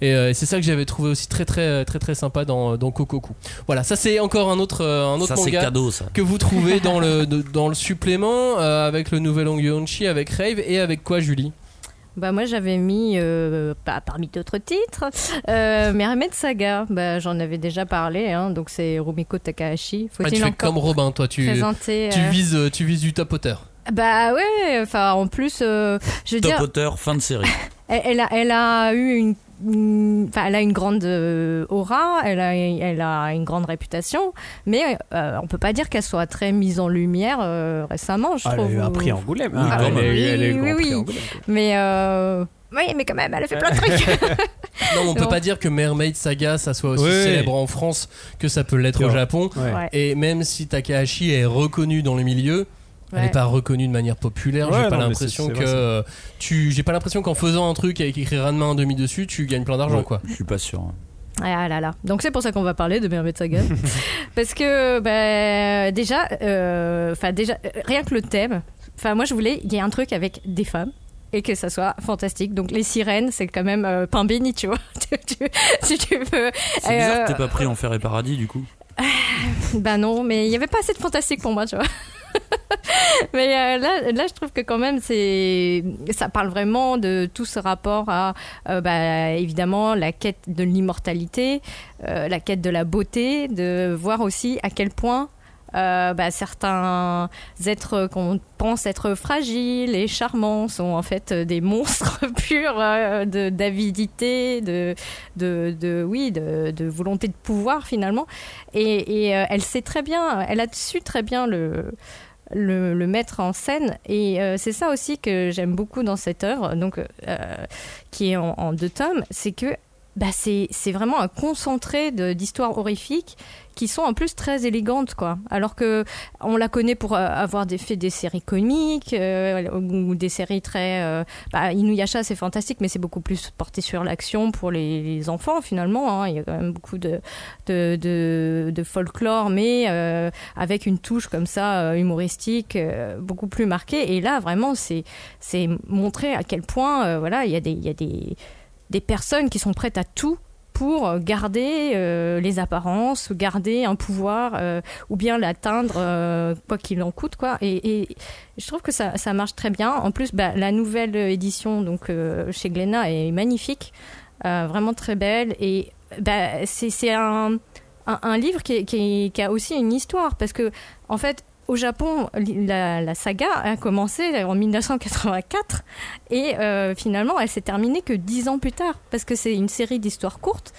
Et euh, c'est ça que j'avais trouvé aussi très très très très sympa dans, dans Kokoku. Voilà, ça c'est encore un autre, euh, un autre ça c'est manga cadeau ça que vous trouvez dans le, de- dans le supplément euh, avec le nouvel Ongyonchi, avec Rave et avec quoi Julie? Bah moi j'avais mis, euh, pas parmi d'autres titres, euh, Mermaid Saga. Bah, J'en avais déjà parlé, hein, donc c'est Rumiko Takahashi. Ah, Tu fais comme Robin, toi tu, présenter tu, euh, vises, euh, tu vises du top hauteur. Bah ouais, enfin en plus, euh, je veux top dire, auteur fin de série elle, elle a, elle a eu une- enfin elle a une grande euh, aura, elle a, elle a une grande réputation, mais euh, on peut pas dire qu'elle soit très mise en lumière euh, récemment, je Ah, elle a trouve. eu un prix Angoulême. Hein. elle, elle a eu Oui, prix. Angoulême. Mais euh, oui, mais quand même, elle a fait plein de trucs. Non, on peut Non. pas dire que Mermaid Saga ça soit aussi Oui, célèbre en France que ça peut l'être au. Japon. Ouais. Et même si Takahashi est reconnu dans le milieu, elle Ouais. n'est pas reconnue de manière populaire. Ouais, j'ai pas l'impression que euh, tu, j'ai pas l'impression qu'en faisant un truc avec écrit Ranma un demi dessus, tu gagnes plein d'argent Ouais, quoi. je suis pas sûr hein. Ah là là. Donc c'est pour ça qu'on va parler de Mermaid Saga. Parce que bah, déjà, euh, enfin déjà, euh, rien que le thème. Enfin moi je voulais, il y a un truc avec des femmes et que ça soit fantastique. Donc les sirènes, c'est quand même euh, pain béni, tu vois. Tu- tu- si tu veux. c'est bizarre Euh, que t'aies pas pris Enfer et Paradis du coup Bah non, mais il y avait pas assez de fantastique pour moi, tu vois. mais euh, là, là, je trouve que quand même, c'est, ça parle vraiment de tout ce rapport à, euh, bah, évidemment, la quête de l'immortalité, euh, la quête de la beauté, de voir aussi à quel point. bah, certains êtres qu'on pense être fragiles et charmants sont en fait des monstres purs de d'avidité, de, de, de oui, de, de volonté de pouvoir finalement. Et, elle sait très bien, elle a su très bien le, le, mettre en scène. Et euh, c'est ça aussi que j'aime beaucoup dans cette œuvre, donc, euh, qui est en, en deux tomes, c'est que bah, c'est vraiment un concentré d'histoires horrifiques qui sont en plus très élégantes quoi alors que on la connaît pour euh, avoir fait des séries comiques euh, ou des séries très euh, bah, Inuyasha c'est fantastique mais c'est beaucoup plus porté sur l'action pour les, enfants finalement hein. il y a quand même beaucoup de, folklore mais avec une touche comme ça humoristique beaucoup plus marquée et là vraiment c'est montrer à quel point voilà il y a des des personnes qui sont prêtes à tout pour garder euh, les apparences, garder un pouvoir euh, ou bien l'atteindre euh, quoi qu'il en coûte quoi. Et, je trouve que ça, ça marche très bien. En plus, bah, la nouvelle édition donc euh, chez Glénat est magnifique, euh, vraiment très belle et bah, c'est un, un, livre qui, qui a aussi une histoire parce que en fait au Japon, la, saga a commencé en 1984 et euh, finalement elle s'est terminée que dix ans plus tard parce que c'est une série d'histoires courtes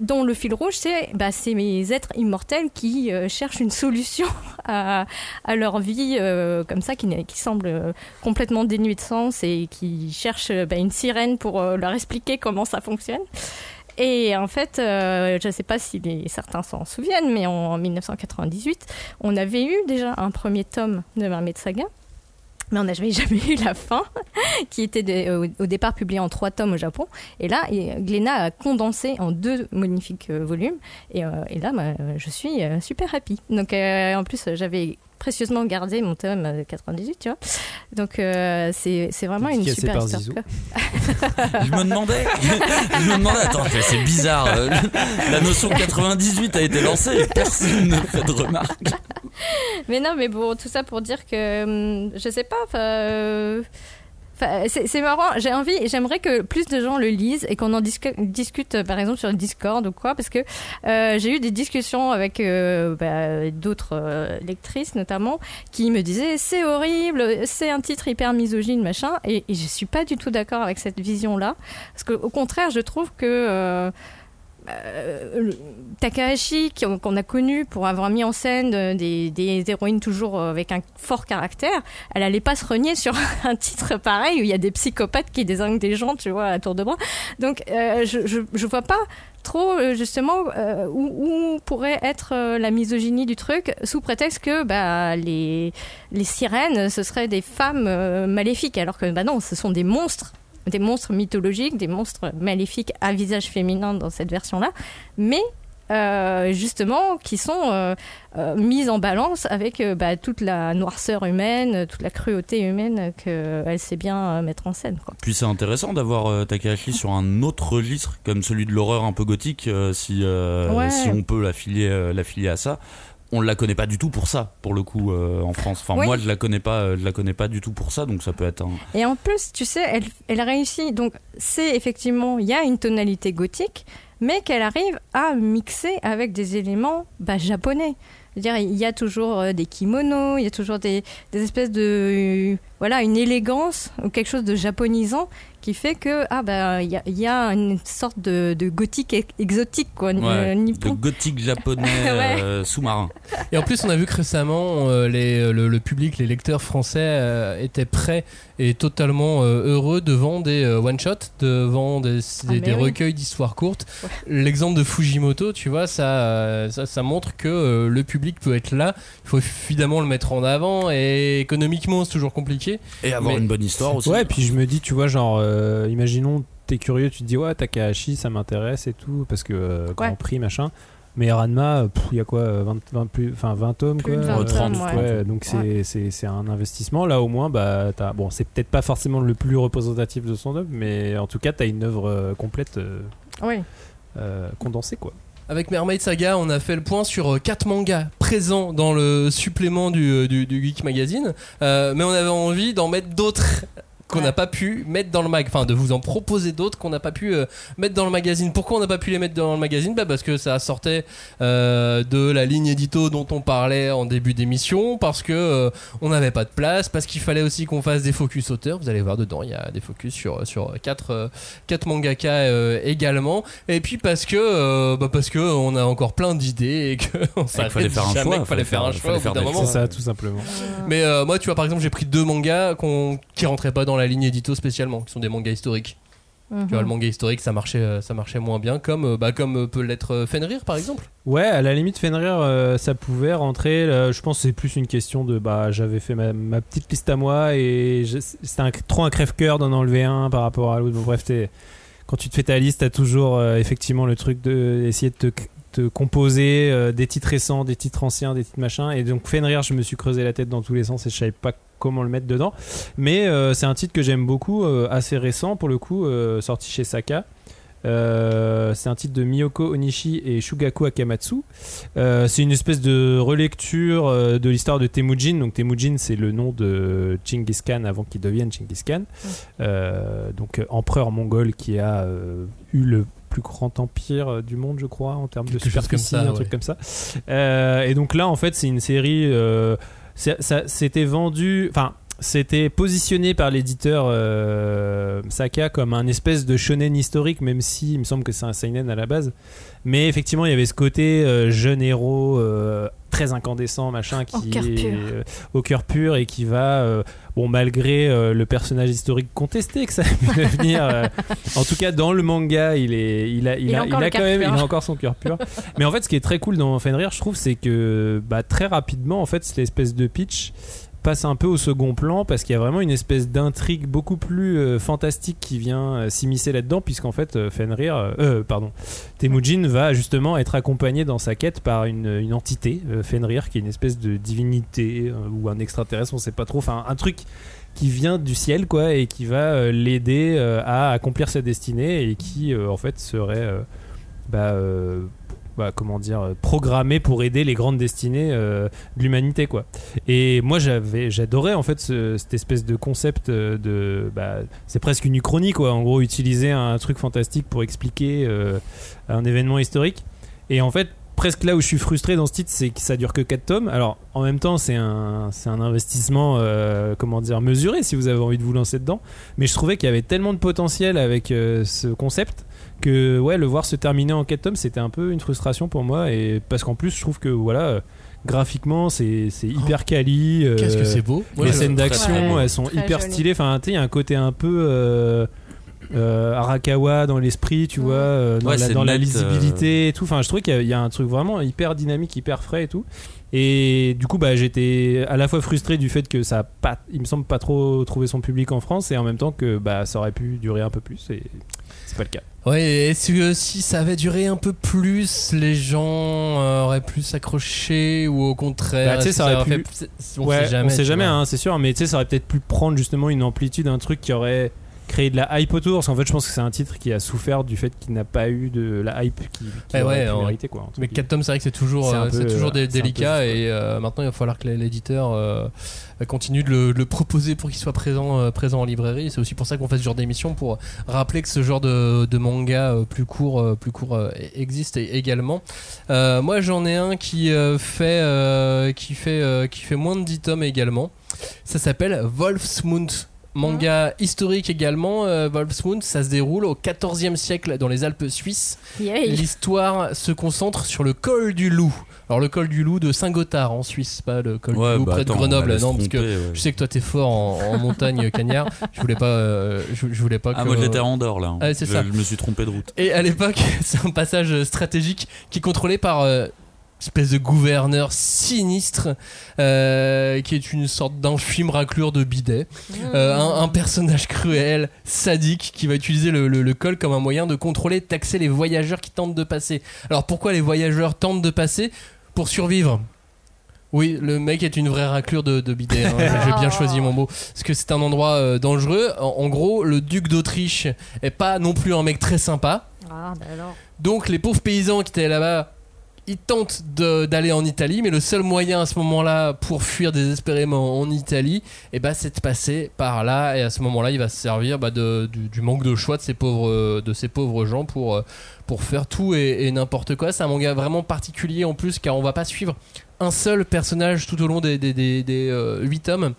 dont le fil rouge c'est bah, mes êtres immortels qui euh, cherchent une solution à, leur vie euh, comme ça qui, semble complètement dénuée de sens et qui cherchent bah, une sirène pour leur expliquer comment ça fonctionne. Et en fait, euh, je ne sais pas si certains s'en souviennent, mais en 1998, on avait eu déjà un premier tome de Mermaid Saga. Mais on n'avait jamais eu la fin, qui était au, départ publiée en trois tomes au Japon. Et là, et Glénat a condensé en deux magnifiques euh, volumes. Et, euh, là, bah, je suis super happy. Donc, en plus, j'avais précieusement gardé mon tome euh, 98, tu vois. Donc, euh, c'est c'est vraiment une super par histoire. Zizou. Je me demandais, je me demandais, attends, c'est bizarre. euh, La notion 98 a été lancée et personne ne fait de remarques. Mais non, mais bon, tout ça pour dire que hum, je sais pas. enfin, euh, c'est marrant. J'ai envie, j'aimerais que plus de gens le lisent et qu'on en discu- discute, euh, par exemple sur Discord ou quoi, parce que euh, j'ai eu des discussions avec euh, bah, d'autres euh, lectrices notamment qui me disaient c'est horrible, c'est un titre hyper misogyne machin, et, et je suis pas du tout d'accord avec cette vision-là, parce qu'au contraire, je trouve que euh, Takahashi, qu'on a connu pour avoir mis en scène euh, des, héroïnes toujours euh, avec un fort caractère, elle allait pas se renier sur un titre pareil où il y a des psychopathes qui désinguent des gens, tu vois, à tour de bras. Donc, je, je, je vois pas trop justement où, pourrait être la misogynie du truc sous prétexte que bah, les, les sirènes ce seraient des femmes maléfiques alors que bah non ce sont des monstres des monstres mythologiques des monstres maléfiques à visage féminin dans cette version là mais euh, justement qui sont euh, euh, mises en balance avec euh, bah, toute la noirceur humaine toute la cruauté humaine qu'elle sait bien euh, mettre en scène quoi. Puis c'est intéressant d'avoir euh, Takahashi sur un autre registre comme celui de l'horreur un peu gothique, euh, si, euh, Ouais. si on peut l'affilier euh, l'affilier à ça. On la connaît pas du tout pour ça, pour le coup, euh, en France. Enfin, Oui. moi, je la connais pas, euh, je la connais pas du tout pour ça, donc ça peut être un. Et en plus, tu sais, elle, elle réussit. Donc, c'est effectivement, il y a une tonalité gothique, mais qu'elle arrive à mixer avec des éléments bah, japonais. C'est-à-dire, il y a toujours euh, des kimonos, il y a toujours des, des espèces de. Voilà, une élégance ou quelque chose de japonisant qui fait que, ah, bah, il y a, il y a une sorte de, de gothique ex- exotique, quoi, Ouais, euh, de gothique japonais Ouais. euh, sous-marin. Et en plus, on a vu que récemment, euh, les, le, le public, les lecteurs français euh, étaient prêts et totalement euh, heureux devant des euh, one-shots, devant des, des, Ah, des oui. recueils d'histoires courtes. L'exemple de Fujimoto, tu vois, ça, ça, ça montre que euh, le public peut être là. Il faut évidemment le mettre en avant et économiquement, c'est toujours compliqué. Et avoir Mais- une bonne histoire aussi. Ouais, puis je me dis, tu vois, genre, euh, imaginons, t'es curieux, tu te dis, ouais, Takahashi, ça m'intéresse et tout, parce que euh, Grand Ouais. Prix, machin. Mais Ranma, il y a quoi, euh, 20, 20 plus, enfin 20 tomes, Plus quoi. de 20 euh, ouais, ouais. donc c'est Ouais. c'est- c'est un investissement. Là, au moins, bah, t'as- bon, c'est peut-être pas forcément le plus représentatif de son œuvre, mais en tout cas, t'as une œuvre complète, euh, Oui. euh, condensée, quoi. Avec Mermaid Saga, on a fait le point sur 4 mangas présents dans le supplément du, euh, Geek Magazine, Euh, mais on avait envie d'en mettre d'autres qu'on n'a pas pu mettre dans le mag, enfin de vous en proposer d'autres qu'on n'a pas pu euh, mettre dans le magazine. Pourquoi on n'a pas pu les mettre dans le magazine? Bah Parce que ça sortait euh, de la ligne édito dont on parlait en début d'émission, parce que euh, on n'avait pas de place, parce qu'il fallait aussi qu'on fasse des focus auteurs. Vous allez voir dedans, il y a des focus sur sur quatre euh, quatre mangaka euh, également, et puis parce que euh, bah parce que on a encore plein d'idées et que on s'arrête fallait faire un jamais, choix, qu'il fallait faire un choix. C'est ça, tout simplement. Mais euh, moi, tu vois, par exemple, j'ai pris deux mangas qu'on- qui rentraient pas dans la ligne édito spécialement, qui sont des mangas historiques. Mhm. Tu vois, le manga historique, ça marchait, euh, ça marchait moins bien, comme, euh, bah, comme euh, peut l'être Fenrir, par exemple. Ouais, à la limite, Fenrir, euh, ça pouvait rentrer. euh, je pense que c'est plus une question de. Bah, j'avais fait ma, ma petite liste à moi et c'était un- trop un crève-cœur d'en enlever un par rapport à l'autre. Bon, bref, t'es- quand tu te fais ta liste, t'as toujours euh, effectivement le truc d'essayer de, te, te composer euh, des titres récents, des titres anciens, des titres machins. Et donc, Fenrir, je me suis creusé la tête dans tous les sens et je savais pas comment le mettre dedans. Mais euh, c'est un titre que j'aime beaucoup, euh, assez récent pour le coup, euh, sorti chez Saka. Euh, c'est un titre de Miyoko Onishi et Shugaku Akamatsu. Euh, c'est une espèce de relecture euh, de l'histoire de Temujin. Donc Temujin, c'est le nom de Genghis Khan avant qu'il devienne Genghis Khan. Euh, donc empereur mongol qui a euh, eu le plus grand empire euh, du monde, je crois, en termes de comme superficie, ça, un ouais. truc comme ça. Euh, et donc là, en fait, c'est une série. C'était vendu. Enfin. C'était positionné par l'éditeur euh, Saka comme un espèce de shonen historique, même si il me semble que c'est un seinen à la base. Mais effectivement, il y avait ce côté euh, jeune héros euh, très incandescent, machin, qui Au cœur est pur. au cœur pur et qui va, bon, malgré le personnage historique contesté que ça a pu devenir, en tout cas dans le manga, il est, il a, il, Il a a, encore il le a quand même, pur. il a encore son cœur pur. Mais en fait, ce qui est très cool dans Fenrir, je trouve, c'est que bah, très rapidement, en fait, cette espèce de pitch passe un peu au second plan parce qu'il y a vraiment une espèce d'intrigue beaucoup plus euh, fantastique qui vient euh, s'immiscer là-dedans puisqu'en fait euh, Fenrir euh, pardon Temujin va justement être accompagné dans sa quête par une, une entité Fenrir qui est une espèce de divinité ou un extraterrestre on sait pas trop enfin un truc qui vient du ciel quoi et qui va l'aider à accomplir sa destinée et qui en fait serait bah, bah, comment dire euh, programmé pour aider les grandes destinées euh, de l'humanité quoi. Et moi j'avais j'adorais en fait ce- cette espèce de concept euh, de bah, c'est presque une uchronie quoi. En gros utiliser un truc fantastique pour expliquer un événement historique. Et en fait presque là où je suis frustré dans ce titre c'est que ça dure que 4 tomes. Alors en même temps c'est un c'est un investissement comment dire mesuré si vous avez envie de vous lancer dedans. Mais je trouvais qu'il y avait tellement de potentiel avec ce concept que ouais le voir se terminer en 4 tomes c'était un peu une frustration pour moi et parce qu'en plus je trouve que voilà graphiquement c'est c'est hyper quali euh, Qu'est-ce que c'est beau. Les scènes d'action elles sont hyper joli. stylées. Enfin tu sais il y a un côté un peu euh, euh, Arakawa dans l'esprit tu vois euh, dans, Ouais, la, dans lisibilité et tout. Enfin je trouvais qu'il y a- il y, a un truc vraiment hyper dynamique hyper frais et tout et du coup bah j'étais à la fois frustré du fait que ça a pas il me semble pas trop trouvé son public en France et en même temps que bah ça aurait pu durer un peu plus et c'est pas le cas Ouais, et est-ce que si ça avait duré un peu plus, les gens euh, auraient plus s'accrocher ou au contraire Bah, tu sais, est-ce ça que aurait pu- fait- On ouais, sait jamais. on sait jamais, hein, c'est sûr, mais tu sais, ça aurait peut-être pu prendre justement une amplitude, un truc qui aurait créé de la hype autour, parce qu'en fait, je pense que c'est un titre qui a souffert du fait qu'il n'a pas eu de la hype qui, qui aurait ouais, quoi. tout Mais cas. 4 tomes, c'est vrai que c'est toujours, C'est euh, toujours euh, peu délicat et euh, maintenant il va falloir que l'éditeur euh, continue de le, de le proposer pour qu'il soit présent, présent en librairie. C'est aussi pour ça qu'on fait ce genre d'émission pour rappeler que ce genre de, de manga plus court, plus court existe également. Moi j'en ai un qui fait, qui, fait, qui fait moins de 10 tomes également. Ça s'appelle Wolfsmund. Manga historique également, euh, Wolfsmund, ça se déroule au 14e siècle dans les Alpes suisses. Yay. L'histoire se concentre sur le col du Loup. Alors le col du Loup de Saint-Gothard en Suisse, pas le col Ouais, du Loup bah, près attends, de Grenoble. Non, parce que ouais. je sais que toi t'es fort en, en montagne cagnard. Je voulais pas, euh, je, je voulais pas que. Ah, moi j'étais à Andorre là. Ah, c'est je, ça. je me suis trompé de route. Et à l'époque, c'est un passage stratégique qui est contrôlé par euh, espèce de gouverneur sinistre euh, qui est une sorte d'infime raclure de bidet. Euh, un, un personnage cruel, sadique, qui va utiliser le, le- le col comme un moyen de contrôler, taxer les voyageurs qui tentent de passer. Alors pourquoi les voyageurs tentent de passer? Pour survivre. Oui, le mec est une vraie raclure de, de bidet. hein. J'ai bien choisi mon mot. Parce que c'est un endroit euh, dangereux. En, en gros, le duc d'Autriche est pas non plus un mec très sympa. Ah, bah alors. Donc les pauvres paysans qui étaient là-bas, ils tentent de- d'aller en Italie, mais le seul moyen à ce moment-là pour fuir désespérément en Italie, eh ben, c'est de passer par là. Et à ce moment-là, il va se servir bah, du, manque de choix de ces pauvres, gens pour, euh, pour faire tout et, n'importe quoi. C'est un manga vraiment particulier en plus, car on va pas suivre un seul personnage tout au long des, des, des, des, euh, huit tomes.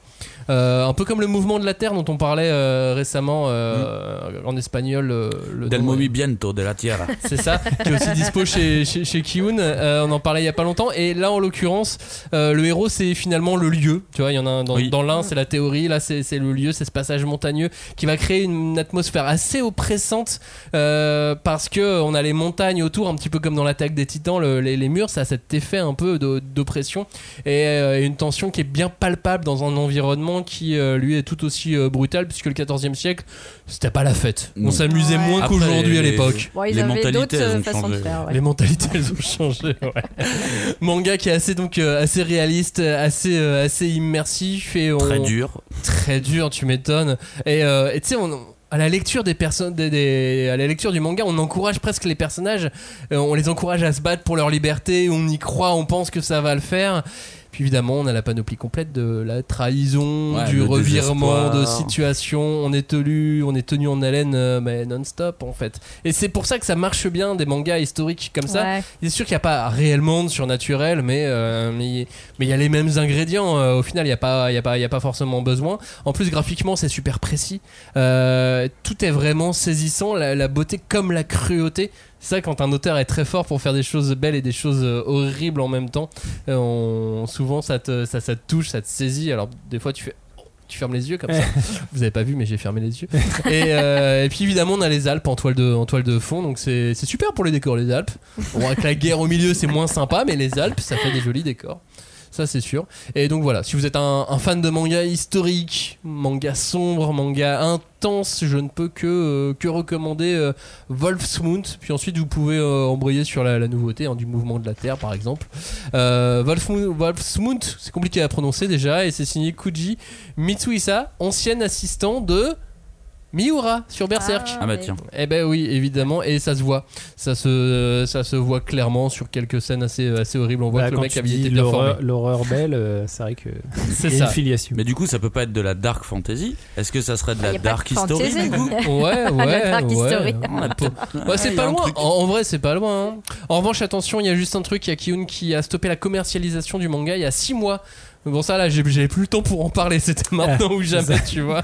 Euh, un peu comme le mouvement de la Terre dont on parlait euh, récemment euh, en espagnol. le Del movimiento de la tierra. c'est ça, qui est aussi dispo chez, chez, chez Kiun. On en parlait il y a pas longtemps. Et là, en l'occurrence, le héros, c'est finalement le lieu. Tu vois, il y en a un dans, Oui. dans l'un, c'est la théorie. Là, c'est le lieu, c'est ce passage montagneux qui va créer une atmosphère assez oppressante euh, parce que on a les montagnes autour, un petit peu comme dans l'attaque des titans, le- les, les murs, ça a cet effet un peu d'o- d'oppression et euh, une tension qui est bien palpable dans un environnement qui, euh, lui, est tout aussi euh, brutal puisque le 14e siècle, c'était pas la fête. On s'amusait Ouais. moins qu'aujourd'hui à l'époque. Bon, ils Les mentalités, elles euh, ont changé. faire. ouais. Les mentalités, elles ont changé. ouais. Manga qui est assez donc euh, assez réaliste, assez euh, assez immersif et on- Très dur. très dur. Tu m'étonnes. Et euh, tu sais, on- à la lecture des personnes, des, des- à la lecture du manga, on encourage presque les personnages, euh, on les encourage à se battre pour leur liberté, on y croit, on pense que ça va le faire. Puis évidemment, on a la panoplie complète de la trahison, Ouais, du revirement de situation. On est tenu, on est tenu en haleine, euh, mais non-stop en fait. Et c'est pour ça que ça marche bien des mangas historiques comme ça. Ouais. C'est sûr qu'il n'y a pas réellement de surnaturel, mais euh, mais mais il y a les mêmes ingrédients. euh, au final, il n'y a pas il y a pas il y a pas forcément besoin. En plus, graphiquement, c'est super précis. Euh, tout est vraiment saisissant, la, la beauté comme la cruauté. C'est ça quand un auteur est très fort pour faire des choses belles et des choses euh, horribles en même temps. Euh, on- souvent, ça te ça, ça te touche, ça te saisit. Alors des fois, tu fais tu fermes les yeux comme ça. Vous avez pas vu, mais j'ai fermé les yeux. Et, euh, et puis évidemment, on a les Alpes en toile de, en toile de fond, donc c'est super pour les décors, les Alpes. Bon, avec la guerre au milieu, c'est moins sympa, mais les Alpes, ça fait des jolis décors. Ça, c'est sûr. Et donc voilà, si vous êtes un, fan de manga historique, manga sombre, manga intense, je ne peux que, euh, que recommander euh, Wolfsmund. Puis ensuite, vous pouvez euh, embrayer sur la, nouveauté hein, du mouvement de la Terre, par exemple. Euh, Wolfsmund, Wolfsmund, c'est compliqué à prononcer déjà, et c'est signé Kuji Mitsuhisa, ancien assistant de Miura sur Berserk. Ah bah tiens. Eh ben oui, évidemment, et ça se voit. Ça se, ça se voit clairement sur quelques scènes assez, assez horribles. On voit Bah, que le quand mec tu avait dis été bien l'horreur formé. l'horreur belle, euh, c'est vrai que C'est ça. une filiation. Mais du coup, ça peut pas être de la dark fantasy? Est-ce que ça serait de Il la y a pas dark de history fantasy. du coup? Ouais, ouais. Dark ouais. history. On a peut-être- Ouais, c'est il y a pas un loin. truc. En, en vrai, c'est pas loin. hein. En revanche, attention, il y a juste un truc. Il y a Kiyun qui a stoppé la commercialisation du manga il y a 6 mois. Bon, ça là, j'ai- j'avais plus le temps pour en parler. C'était maintenant ou jamais, tu vois.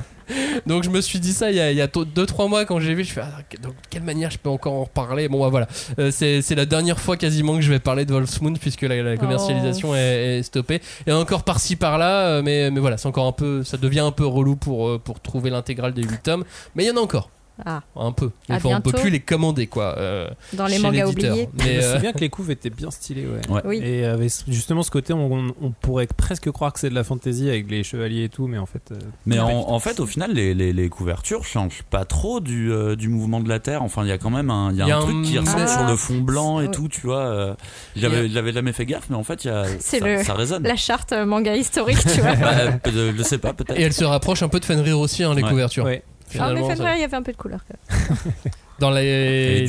Donc, je me suis dit ça il y a 2-3 mois quand j'ai vu. Je fais, ah, de quelle manière je peux encore en reparler? Bon, bah, voilà. Euh, c'est c'est la dernière fois quasiment que je vais parler de Wolfsmoon puisque la, la commercialisation est, est stoppée. Et encore par-ci par-là, euh, mais, mais voilà, c'est encore un peu. Ça devient un peu relou pour, euh, pour trouver l'intégrale des 8 tomes. Mais il y en a encore. Ah, Un peu. Fois, on peut plus les commander, quoi. euh, dans les mangas oubliés. Mais, Je euh, me souviens que les couves étaient bien stylées, ouais. Ouais. Oui. Et justement ce côté, on, on pourrait presque croire que c'est de la fantasy avec les chevaliers et tout, mais en fait. euh, Mais pas en, fait, au final, les, les, les couvertures changent pas trop du, euh, du mouvement de la Terre. Enfin, il y a quand même un, il y a Il y a un un- truc qui ressemble Ah. sur le fond blanc et tout, tu vois. euh, Il y a- J'avais j'avais jamais fait gaffe, mais en fait, il y a, C'est ça, le- ça résonne. La charte euh, manga historique, tu vois. Bah, euh, je sais pas, peut-être. Et elle se rapproche un peu de Fenrir aussi, hein, les Ouais. couvertures. Ouais. Ah, mais Fenrir, il y avait un peu de couleur. quand même. dans la,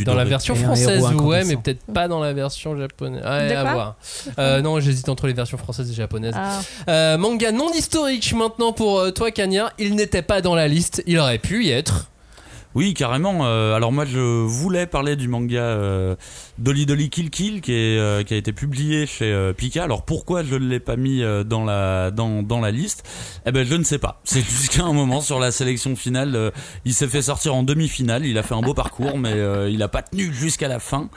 dans la version française, ouais, mais peut-être pas dans la version japonaise. Ouais, De à voir. Euh, non, j'hésite entre les versions françaises et japonaises. Ah. Euh, manga non historique maintenant pour euh, toi, Kanya. Il n'était pas dans la liste, il aurait pu y être. Oui, carrément. euh, alors moi, je voulais parler du manga euh, Dolly Dolly Kill Kill qui, est, euh, qui a été publié chez Pika. Alors pourquoi je ne l'ai pas mis dans la dans, dans la liste? Eh ben, je ne sais pas. C'est jusqu'à un moment sur la sélection finale, il s'est fait sortir en demi-finale. Il a fait un beau parcours, mais il a pas tenu jusqu'à la fin.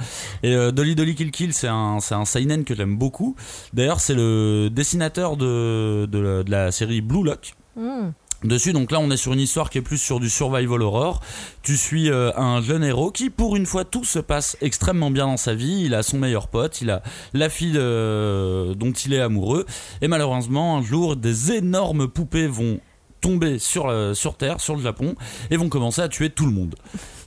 Et Dolly Dolly Kill Kill, c'est un c'est un seinen que j'aime beaucoup. D'ailleurs, c'est le dessinateur de de la série Blue Lock Hmm. Dessus. Donc là, on est sur une histoire qui est plus sur du survival horror. Tu suis euh, un jeune héros qui, pour une fois, tout se passe extrêmement bien dans sa vie. Il a son meilleur pote, il a la fille euh, dont il est amoureux. Et malheureusement, un jour, des énormes poupées vont tomber sur, euh, sur Terre, sur le Japon, et vont commencer à tuer tout le monde.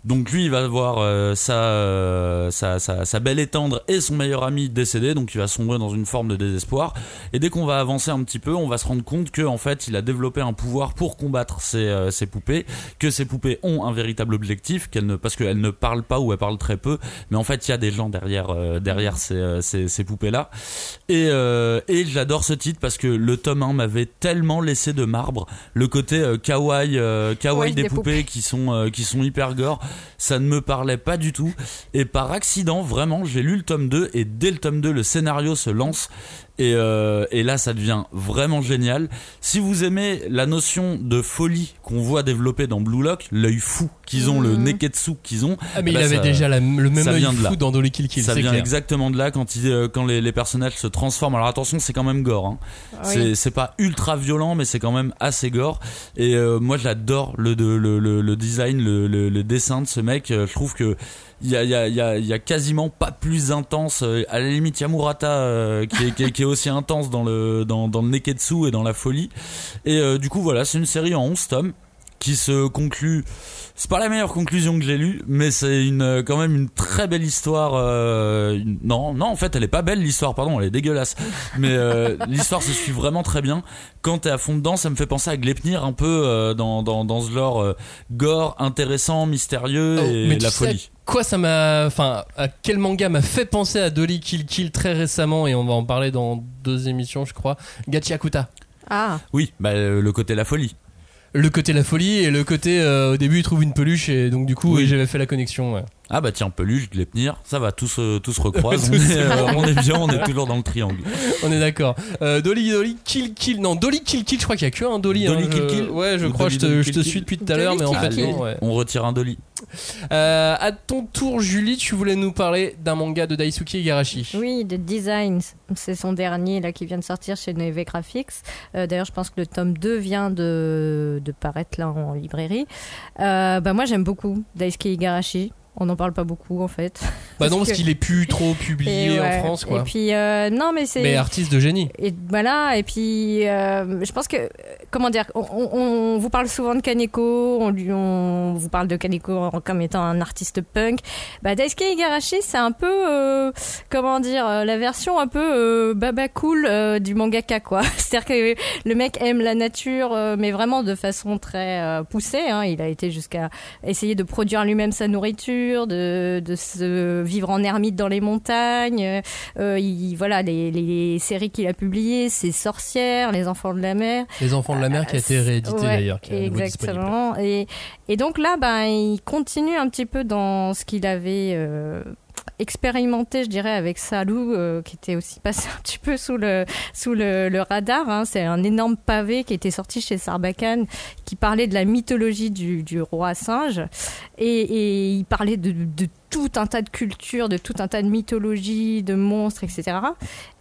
Donc lui, il va voir euh, sa, euh, sa, sa, sa belle et tendre et son meilleur ami décédé, donc il va sombrer dans une forme de désespoir. Et dès qu'on va avancer un petit peu, on va se rendre compte que en fait, il a développé un pouvoir pour combattre ces, euh, ces poupées, que ces poupées ont un véritable objectif, qu'elles ne, parce qu'elles ne parlent pas ou elles parlent très peu, mais en fait, il y a des gens derrière, euh, derrière ces, euh, ces, ces poupées-là. Et, euh, et j'adore ce titre parce que le tome 1 m'avait tellement laissé de marbre. Le côté euh, kawaii, euh, kawaii des, des poupées, qui sont euh, qui sont hyper gore, ça ne me parlait pas du tout. Et par accident, vraiment, j'ai lu le tome 2 et dès le tome 2, le scénario se lance. Et, euh, et là, ça devient vraiment génial. Si vous aimez la notion de folie qu'on voit développer dans Blue Lock, l'œil fou qu'ils ont, le Mhm. neketsu qu'ils ont, Ah, mais Là, il avait ça- déjà la- le même œil fou dans Dolly Kill Kill, ça vient clair. exactement de là quand, il, euh, quand les, les personnages se transforment. Alors attention, c'est quand même gore. hein. Oui. C'est- pas ultra violent, mais c'est quand même assez gore. Et euh, moi, j'adore le, le, le, le design, le, le, le dessin de ce mec. Euh, Je trouve que il y a, y, a, y, a, y a quasiment pas plus intense. Euh, À la limite, il y a Murata euh, qui, est, qui, est, qui est aussi intense dans le, dans, dans le neketsu et dans la folie. Et euh, du coup, voilà, c'est une série en 11 tomes. Qui se conclut. C'est pas la meilleure conclusion que j'ai lue, mais c'est une euh, quand même une très belle histoire. euh, une- non, non, en fait, elle est pas belle l'histoire, pardon, elle est dégueulasse. Mais euh, l'histoire se suit vraiment très bien. Quand t'es à fond dedans, ça me fait penser à Gleipnir un peu euh, dans, dans dans ce lore euh, gore, intéressant, mystérieux Oh, et mais tu la sais folie. Quoi, ça m'a. Enfin, à quel manga m'a fait penser à Dolly Kill Kill très récemment et on va en parler dans deux émissions, je crois. Gachiakuta. Ah, Oui, bah le côté la folie. Le côté la folie et le côté euh, au début il trouve une peluche et donc du coup Oui. j'avais fait la connexion. ouais. Ah bah tiens, peluche, Gleipnir, ça va, tous euh, tous recroise. on, Tous. est, euh, on est bien, on est toujours dans le triangle. On est d'accord. Euh, Dolly Dolly Kill Kill. Non, Dolly Kill Kill, je crois qu'il y a que un Dolly. Dolly hein, Kill je- Kill Ouais, je Ou crois, Dolly je te, Dolly je Kill te Kill suis depuis tout à l'heure, mais Dolly en Kill fait, Kill. non, ouais. On retire un Dolly. Euh, à ton tour, Julie, tu voulais nous parler d'un manga de Daisuke Igarashi. oui, de Designs. C'est son dernier là qui vient de sortir chez Neve Graphics. Euh, D'ailleurs, je pense que le tome 2 vient de, paraître là en librairie. Euh, bah, moi, j'aime beaucoup Daisuke Igarashi. On n'en parle pas beaucoup en fait. Bah non, Parce qu'il est plus trop publié en. France, quoi. Et puis, euh, non, mais c'est. Mais artiste de génie. Et voilà, et puis euh, je pense que, comment dire, on, on- on vous parle souvent de Kaneko, on, vous parle de Kaneko comme étant un artiste punk. Bah, Daisuke Igarashi, c'est un peu, euh, comment dire, la version un peu baba cool du mangaka, quoi. C'est-à-dire que le mec aime la nature, mais vraiment de façon très poussée. hein. Il a été jusqu'à essayer de produire lui-même sa nourriture, de, de se vivre en ermite dans les montagnes. Euh, il, voilà, les, les séries qu'il a publiées, c'est Sorcières, Les Enfants de la Mer. Les Enfants de la mer qui a été réédité Ouais, d'ailleurs. Exactement. Et, et donc là, ben, il continue un petit peu dans ce qu'il avait euh, expérimenté, je dirais, avec Salou, euh, qui était aussi passé un petit peu sous le, sous le, radar. hein. C'est un énorme pavé qui était sorti chez Sarbacane, qui parlait de la mythologie du, du roi singe. Et, il parlait de, tout un tas de cultures, de tout un tas de mythologies, de monstres, etc.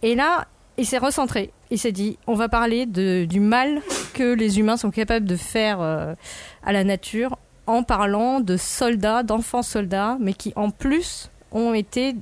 Et là, il s'est recentré. Il s'est dit, on va parler du mal que les humains sont capables de faire euh, à la nature en parlant de soldats, d'enfants soldats, mais qui en plus ont été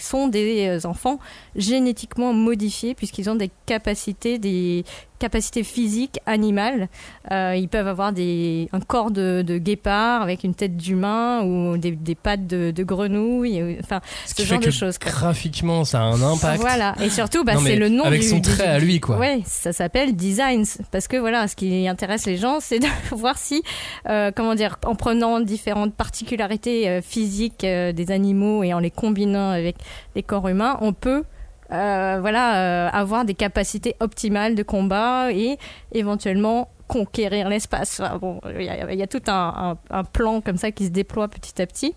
sont des euh, enfants génétiquement modifiés puisqu'ils ont des capacités des capacités physiques animales Euh, ils peuvent avoir des un corps de, de guépard avec une tête d'humain ou des, des pattes de, de grenouille ou- enfin Ce genre de choses graphiquement ça a un impact. Voilà, et surtout, bah, c'est le nom avec du- son du- trait à lui, quoi. Ouais, ça s'appelle Designs. Parce que voilà, ce qui intéresse les gens, c'est de voir si, euh, comment dire, en prenant différentes particularités euh, physiques euh, des animaux et en les combinant avec les corps humains, on peut. Euh, voilà, euh, avoir des capacités optimales de combat et éventuellement conquérir l'espace. Bon, il y, a- tout un, plan comme ça qui se déploie petit à petit.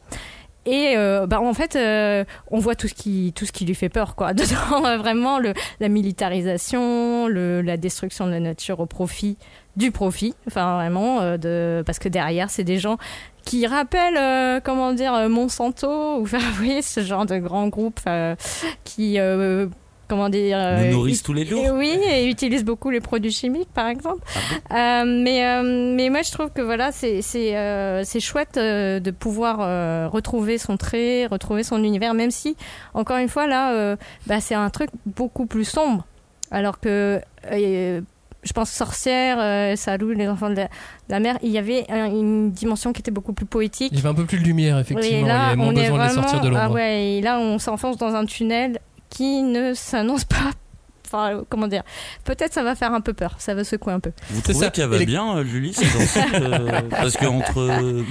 Et euh, bah, en fait, on voit tout ce qui tout ce qui lui fait peur, quoi. Dedans, vraiment la militarisation, la destruction de la nature au profit du profit. Enfin, vraiment, parce que derrière, c'est des gens qui rappellent, euh, comment dire, euh, Monsanto ou enfin, vous voyez, ce genre de grands groupes euh, qui comment dire Nous nourrissent tous les jours. et oui, et utilisent beaucoup les produits chimiques, par exemple. Euh, mais, euh, mais moi, je trouve que voilà, c'est c'est c'est chouette de pouvoir retrouver son trait, retrouver son univers, même si, encore une fois, là, bah, c'est un truc beaucoup plus sombre. Alors que, je pense, Sorcière, euh, Salou, Les Enfants de la, de la Mer, il y avait un- une dimension qui était beaucoup plus poétique. Il y avait un peu plus de lumière effectivement. Et il y là, avait moins on est besoin de les vraiment, sortir de l'ombre. ah ouais, et là, on s'enfonce dans un tunnel qui ne s'annonce pas. Enfin, comment dire Peut-être ça va faire un peu peur, ça va secouer un peu. Vous C'est trouvez ça. qu'elle va les- bien, euh, Julie temps-ci, euh, Parce que entre euh,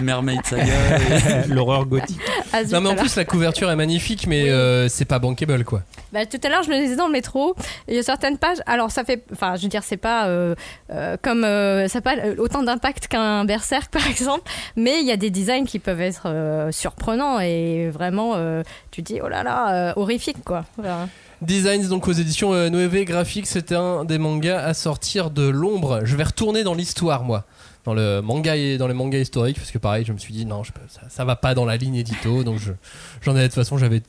Mermaid Saga et... L'horreur gothique. Ah, zut, Non mais en alors. plus la couverture est magnifique mais Oui. euh, c'est pas bankable quoi. Bah, tout à l'heure, je le disais dans le métro. Il y a certaines pages. Alors, ça fait. Enfin, je veux dire, c'est pas euh, euh, comme. euh, ça n'a pas autant d'impact qu'un Berserk, par exemple. Mais il y a des designs qui peuvent être euh, surprenants et vraiment. euh, tu te dis, oh là là, euh, horrifique, quoi. Voilà. Designs donc aux éditions euh, Noévé Graphics, c'est un des mangas à sortir de l'ombre. Je vais retourner dans l'histoire moi, dans le manga et dans les mangas historiques parce que pareil, je me suis dit non, je peux- ça, ça va pas dans la ligne édito donc je j'en ai de toute façon, j'avais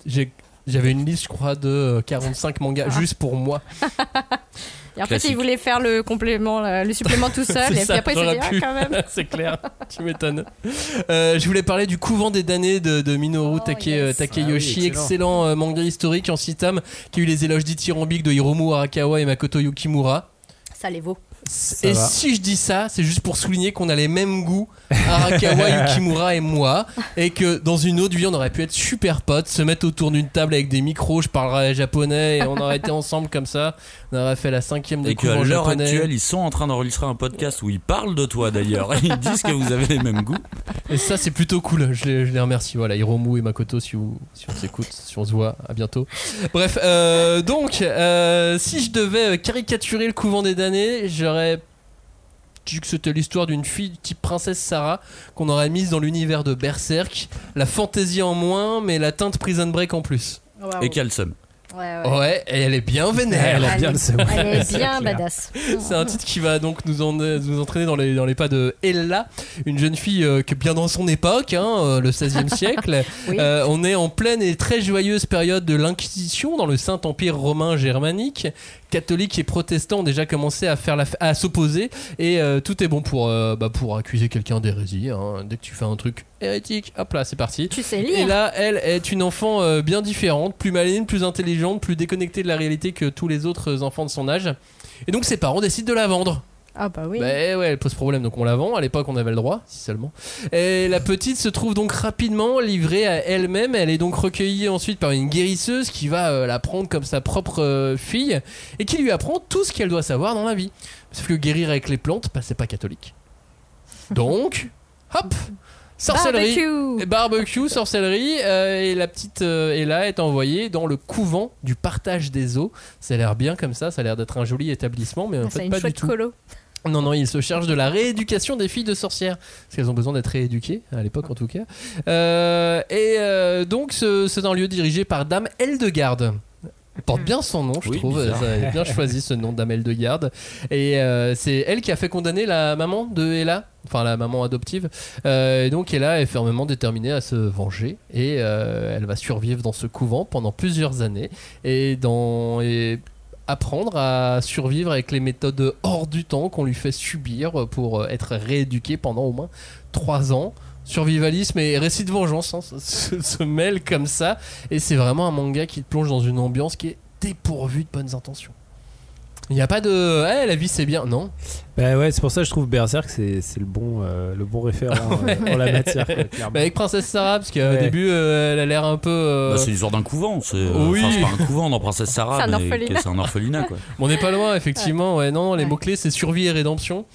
j'avais une liste je crois de euh, 45 mangas Ah. juste pour moi. Et en fait, Classique. il voulait faire le complément, le, le supplément tout seul. C'est et puis ça, après, il s'est dit, ah, quand même. c'est clair, tu m'étonnes. Euh, je voulais parler du couvent des damnés de, de Minoru Oh, Take- yes. euh, Takeyoshi, Ah oui, excellent, excellent. euh, manga historique en six tomes qui a eu les éloges dithyrambiques de Hiromu Arakawa et Makoto Yukimura. Ça les vaut. Et va. si je dis ça, c'est juste pour souligner qu'on a les mêmes goûts, Arakawa, Yukimura et moi, et que dans une autre vie, on aurait pu être super potes, se mettre autour d'une table avec des micros, je parlerais japonais, et on aurait été ensemble comme ça. On aurait fait la cinquième des Et qu'à l'heure actuelle, ils sont en train d'enregistrer un podcast où ils parlent de toi d'ailleurs. Ils disent que vous avez les mêmes goûts. Et ça, c'est plutôt cool. Je les, je les remercie. Voilà, Hiromu et Makoto, si, vous, si on s'écoute, si on se voit, à bientôt. Bref, euh, donc, euh, si je devais caricaturer le couvent des damnés, j'aurais dit que c'était l'histoire d'une fille type princesse Sarah qu'on aurait mise dans l'univers de Berserk. La fantaisie en moins, mais la teinte Prison Break en plus. Et quel somme. Ouais, ouais. Ouais, et elle est bien vénère. Elle a bien le seum. Elle est bien badass. C'est un titre qui va donc nous, en- nous entraîner dans les, dans les pas de Ella, une jeune fille euh, qui est bien dans son époque, hein, euh, le 16e siècle. Oui. Euh, on est en pleine et très joyeuse période de l'Inquisition dans le Saint-Empire romain germanique. Catholiques et protestants ont déjà commencé à, faire la f- à s'opposer et euh, tout est bon pour, euh, bah, pour accuser quelqu'un d'hérésie. hein. Dès que tu fais un truc hérétique, hop là, c'est parti. Tu sais Et lire. là, elle est une enfant euh, bien différente, plus maligne, plus intelligente, plus déconnectée de la réalité que tous les autres enfants de son âge. Et donc ses parents décident de la vendre. Ah bah oui. Bah ouais, elle pose problème, donc on la vend. À l'époque, on avait le droit, si seulement. Et la petite se trouve donc rapidement livrée à elle-même. Elle est donc recueillie ensuite par une guérisseuse qui va euh, la prendre comme sa propre euh, fille et qui lui apprend tout ce qu'elle doit savoir dans la vie. Sauf que guérir avec les plantes, bah, c'est pas catholique. Donc, hop, sorcellerie. Barbecue. Barbecue, sorcellerie, euh, et la petite euh, Ella est envoyée dans le couvent du partage des eaux. Ça a l'air bien comme ça, ça a l'air d'être un joli établissement, mais en Ah, fait une pas du tout. colo. Non, non, il se charge de la rééducation des filles de sorcières. Parce qu'elles ont besoin d'être rééduquées, à l'époque en tout cas. Euh, et euh, donc, ce- c'est un lieu dirigé par Dame Eldegarde. Elle porte bien son nom, je Oui, trouve. bizarre. Ça a bien choisi ce nom, Dame Eldegarde. Et euh, c'est elle qui a fait condamner la maman de Ella, enfin la maman adoptive. Euh, et donc, Ella est fermement déterminée à se venger. Et euh, elle va survivre dans ce couvent pendant plusieurs années. Et dans. et apprendre à survivre avec les méthodes hors du temps qu'on lui fait subir pour euh, être rééduqué pendant au moins 3 ans. Survivalisme et récit de vengeance hein, se mêlent comme ça et c'est vraiment un manga qui te plonge dans une ambiance qui est dépourvue de bonnes intentions. Il n'y a pas de Eh, la vie c'est bien, non Bah ouais, c'est pour ça que je trouve Berserk c'est c'est le bon euh, le bon référent euh, en la matière. quoi, clairement. Bah, Avec Princesse Sarah, parce qu'au Ouais. début euh, elle a l'air un peu. euh, Bah, c'est l'histoire d'un couvent. C'est euh, Oui. enfin, c'est pas un couvent dans Princesse Sarah, C'est un mais orphelinat. c'est un orphelinat quoi. On n'est pas loin, effectivement. Ouais, non, les Ouais. mots-clés c'est survie et rédemption.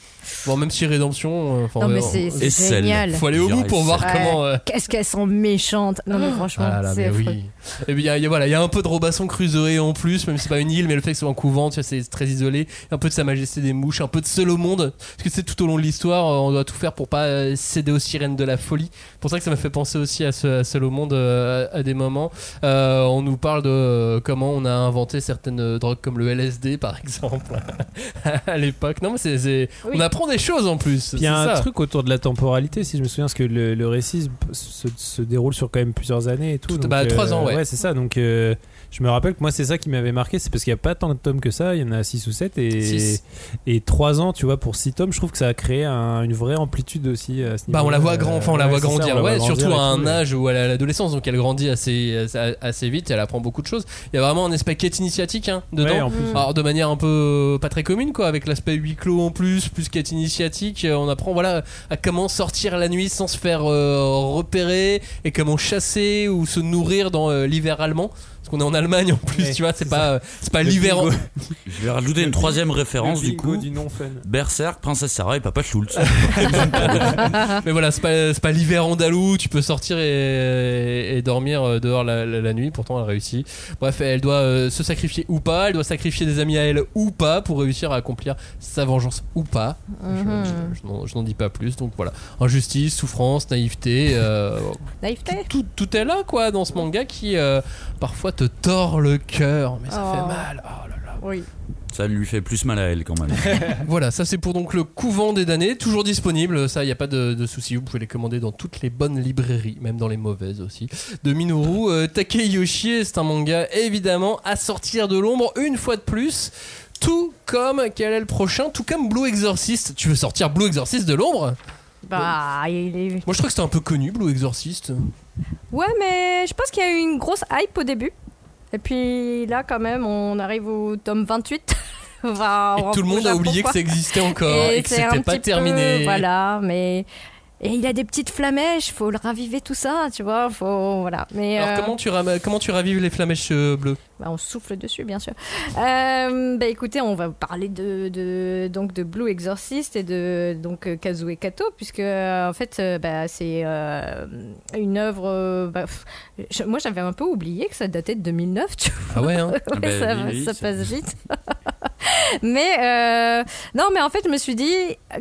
Bon, même si rédemption. euh, enfin, Non mais on- c'est Et c'est celle. génial. Faut aller au bout pour voir celle. comment. euh, Qu'est-ce qu'elles sont méchantes. Non mais franchement, Ah là, c'est mais affreux. oui. Et puis il y, a- il y a- voilà, il y a un peu de Robinson Crusoe en plus, même si c'est pas une île, mais le fait que ce soit un couvent, tu vois, c'est très isolé. Un peu de Sa Majesté des mouches, un peu de seul au monde. Parce que c'est tout au long de l'histoire, on doit tout faire pour pas euh, céder aux sirènes de la folie. C'est pour ça que ça m'a fait penser aussi à, ce, à seul au monde euh, à, à des moments. Euh, on nous parle de comment on a inventé certaines drogues comme le LSD par exemple à l'époque. Non, mais c'est, c'est- Oui. on apprend des choses en plus. Il y a un ça. truc autour de la temporalité, si je me souviens, parce que le, le récit se, se déroule sur quand même plusieurs années et tout. Tout- donc, bah, trois ans, ouais. Ouais, c'est ça. Donc euh, je me rappelle que moi, c'est ça qui m'avait marqué, c'est parce qu'il n'y a pas tant de tomes que ça, il y en a 6 ou 7 et, Six. et 3 ans, tu vois, pour 6 tomes, je trouve que ça a créé un- une vraie amplitude aussi à ce niveau. Bah on la voit grand, enfin on la voit grandir, ouais, surtout à un âge âge où elle est à l'adolescence, donc elle grandit assez, assez, vite, elle apprend beaucoup de choses. Il y a vraiment un aspect quête initiatique hein, dedans. Ouais, en plus. Alors de manière un peu euh, pas très commune quoi, avec l'aspect huis clos en plus, plus quête initiatique, euh, on apprend voilà à comment sortir la nuit sans se faire euh, repérer et comment chasser ou se nourrir dans euh, l'hiver allemand. Parce qu'on est en Allemagne en plus, Ouais, tu vois, c'est pas, euh, c'est pas Le l'hiver. en-. Je vais rajouter une troisième référence Le du coup. du non fun. Berserk, Princesse Sarah et Papa Schultz. Mais voilà, c'est pas, c'est pas l'hiver andalou, tu peux sortir et, et dormir euh, dehors la, la- la nuit, pourtant elle réussit. Bref, elle doit euh, se sacrifier ou pas, elle doit sacrifier des amis à elle ou pas pour réussir à accomplir sa vengeance ou pas. Je- Mhm. Je, je n'en- dis pas plus, donc voilà. Injustice, souffrance, naïveté, euh, Naïveté. tout, tout est là quoi dans ce manga qui euh, parfois te tord le cœur, mais ça Oh. fait mal. Oh là là. Oui. Ça lui fait plus mal à elle quand même. Voilà, ça c'est pour donc le couvent des damnés, toujours disponible, ça il n'y a pas de, de souci, vous pouvez les commander dans toutes les bonnes librairies, même dans les mauvaises aussi. De Minoru euh, Takeyoshi, c'est un manga évidemment à sortir de l'ombre une fois de plus. Tout comme quel est le prochain? Tout comme Blue Exorcist. Tu veux sortir Blue Exorcist de l'ombre? Bah, il est... Moi je trouve que c'était un peu connu Blue Exorcist. Ouais, mais je pense qu'il y a eu une grosse hype au début. Et puis là, quand même, on arrive au tome 28. Enfin, Et tout le monde a oublié pourquoi que ça existait encore et, que c'était pas petit peu- terminé. voilà, mais. Et il a des petites flamèches, faut le raviver tout ça, tu vois, faut. Voilà. Mais. Alors euh, comment tu, comment tu ravives les flamèches euh, bleues? Bah, on souffle dessus, bien sûr. Euh, bah, écoutez, on va parler de, de, donc de Blue Exorcist et de donc, euh, Kazue Kato, puisque euh, en fait, euh, bah, c'est euh, une œuvre. bah, pff, je- moi, j'avais un peu oublié que ça datait de 2009, tu vois. Ah ouais, hein Ouais, ben, ça, oui, oui, ça c'est- passe vite. mais euh, non, mais en fait, je me suis dit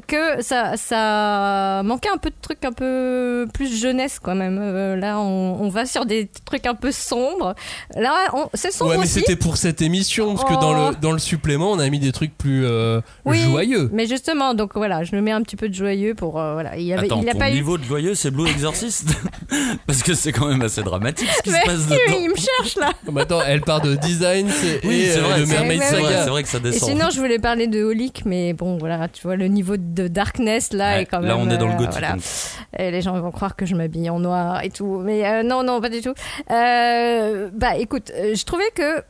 que ça, ça manquait un peu de trucs un peu plus jeunesse quand même. Euh, là, on, on va sur des trucs un peu sombres. Là, c'est sombre Ouais, mais aussi. c'était pour cette émission, parce que dans Oh. le, dans le supplément, on a mis des trucs plus euh, Oui, joyeux. Mais justement, donc voilà, je me mets un petit peu de joyeux pour euh, voilà. Il y avait, Attends, il a ton pas eu. niveau de joyeux, c'est Blue Exorcist Parce que c'est quand même assez dramatique ce qui Mais se passe dedans. il me cherche là. Bah, attends, elle part de design c'est- Oui, et c'est euh, vrai, le c'est Mermaid vrai, c'est ouais, vrai, Saga. c'est vrai que ça Et descend. sinon, je voulais parler de Holic, mais bon, voilà, tu vois, le niveau de Darkness là Ouais, est quand même. là, on est dans le euh, gothique. voilà. donc. Et les gens vont croire que je m'habille en noir et tout. Mais euh, non, non, pas du tout. Euh, bah écoute, euh, je trouvais que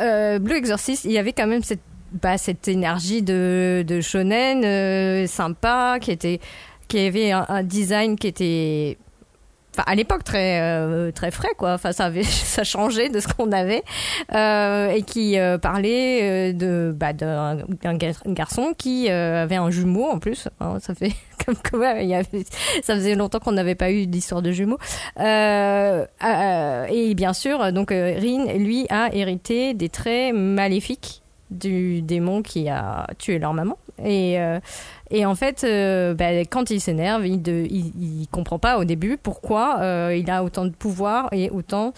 euh, Blue Exorcist, il y avait quand même cette, bah, cette énergie de, shonen euh, sympa, qui était, qui avait un, design qui était. À l'époque très euh, très frais quoi enfin ça changeait de ce qu'on avait et qui parlait de bah, d'un d'un gar- garçon qui avait un jumeau en plus hein, ça fait avait, ça faisait longtemps qu'on n'avait pas eu d'histoire de jumeaux Euh, euh, et bien sûr donc euh, Rin lui a hérité des traits maléfiques du démon qui a tué leur maman et euh, en fait, euh, bah, quand il s'énerve, il, il comprend pas au début pourquoi euh, il a autant de pouvoir et autant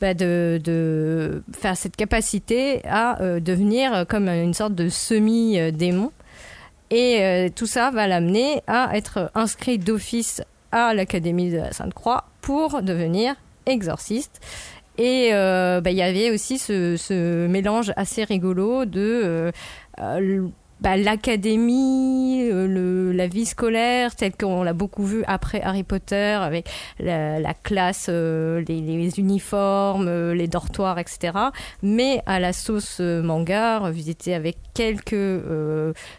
bah, de, de faire cette capacité à euh, devenir comme une sorte de semi-démon. Et euh, tout ça va l'amener à être inscrit d'office à l'Académie de la Sainte-Croix pour devenir exorciste. Et euh, bah, il y avait aussi ce, mélange assez rigolo de euh, bah, l'académie, euh, la vie scolaire, telle qu'on l'a beaucoup vu après Harry Potter, avec la, la classe, euh, les, les uniformes, euh, les dortoirs, etc. Mais à la sauce manga, revisité avec quelques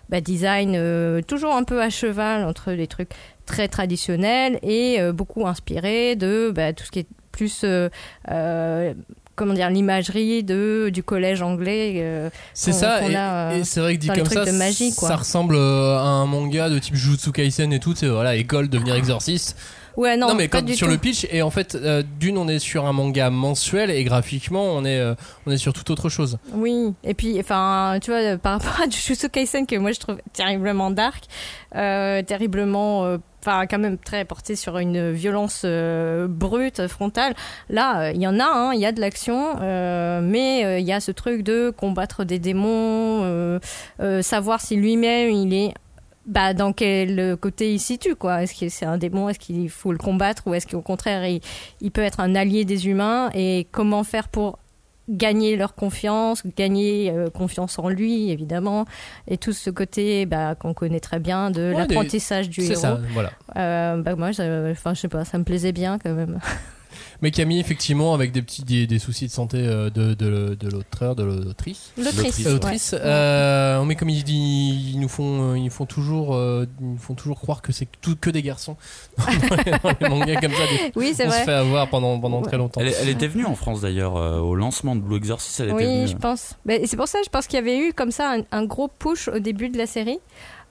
bah, designs toujours un peu à cheval entre les trucs très traditionnels et beaucoup inspirés de bah, tout ce qui est plus euh, euh, comment dire l'imagerie de du collège anglais euh, C'est ça, et, euh, et c'est vrai que dit comme ça, de magie, ça ressemble euh, à un manga de type Jujutsu Kaisen et tout, c'est voilà, école, devenir exorciste. Ouais non, mais du sur tout. le pitch, et en fait, euh, d'une, on est sur un manga mensuel, et graphiquement, on est, euh, on est sur toute autre chose. Oui, et puis, enfin, tu vois, par rapport à Jujutsu Kaisen, que moi je trouve terriblement dark, euh, terriblement, enfin, quand même très porté sur une violence euh, brute, frontale. Là, euh, il y en a, hein, il y a de l'action, euh, mais il y a ce truc de combattre des démons, savoir si lui-même il est. Bah, dans quel côté il se situe quoi? Est-ce que c'est un démon? Est-ce qu'il faut le combattre? Ou est-ce qu'au contraire il, il peut être un allié des humains? Et comment faire pour gagner leur confiance, gagner euh, confiance en lui, évidemment, et tout ce côté bah, qu'on connaît très bien de Ouais, l'apprentissage du C'est héros. ça, voilà. Euh, bah, moi, enfin, je sais pas, ça me plaisait bien quand même. Mais Camille, effectivement, avec des petits des, des soucis de santé euh, de, de, de l'auteur, de l'autrice. L'autrice. L'autrice, ouais. euh, mais comme il dit, ils nous font, euh, ils font toujours, euh, ils nous font toujours croire que c'est tout que des garçons dans les, dans les mangas comme ça. des- Oui, c'est on se vrai. fait avoir pendant pendant très longtemps. Elle, était venue en France d'ailleurs euh, au lancement de Blue Exorcist. Elle était Oui, venue. je pense. Mais c'est pour ça, je pense qu'il y avait eu comme ça un, un gros push au début de la série.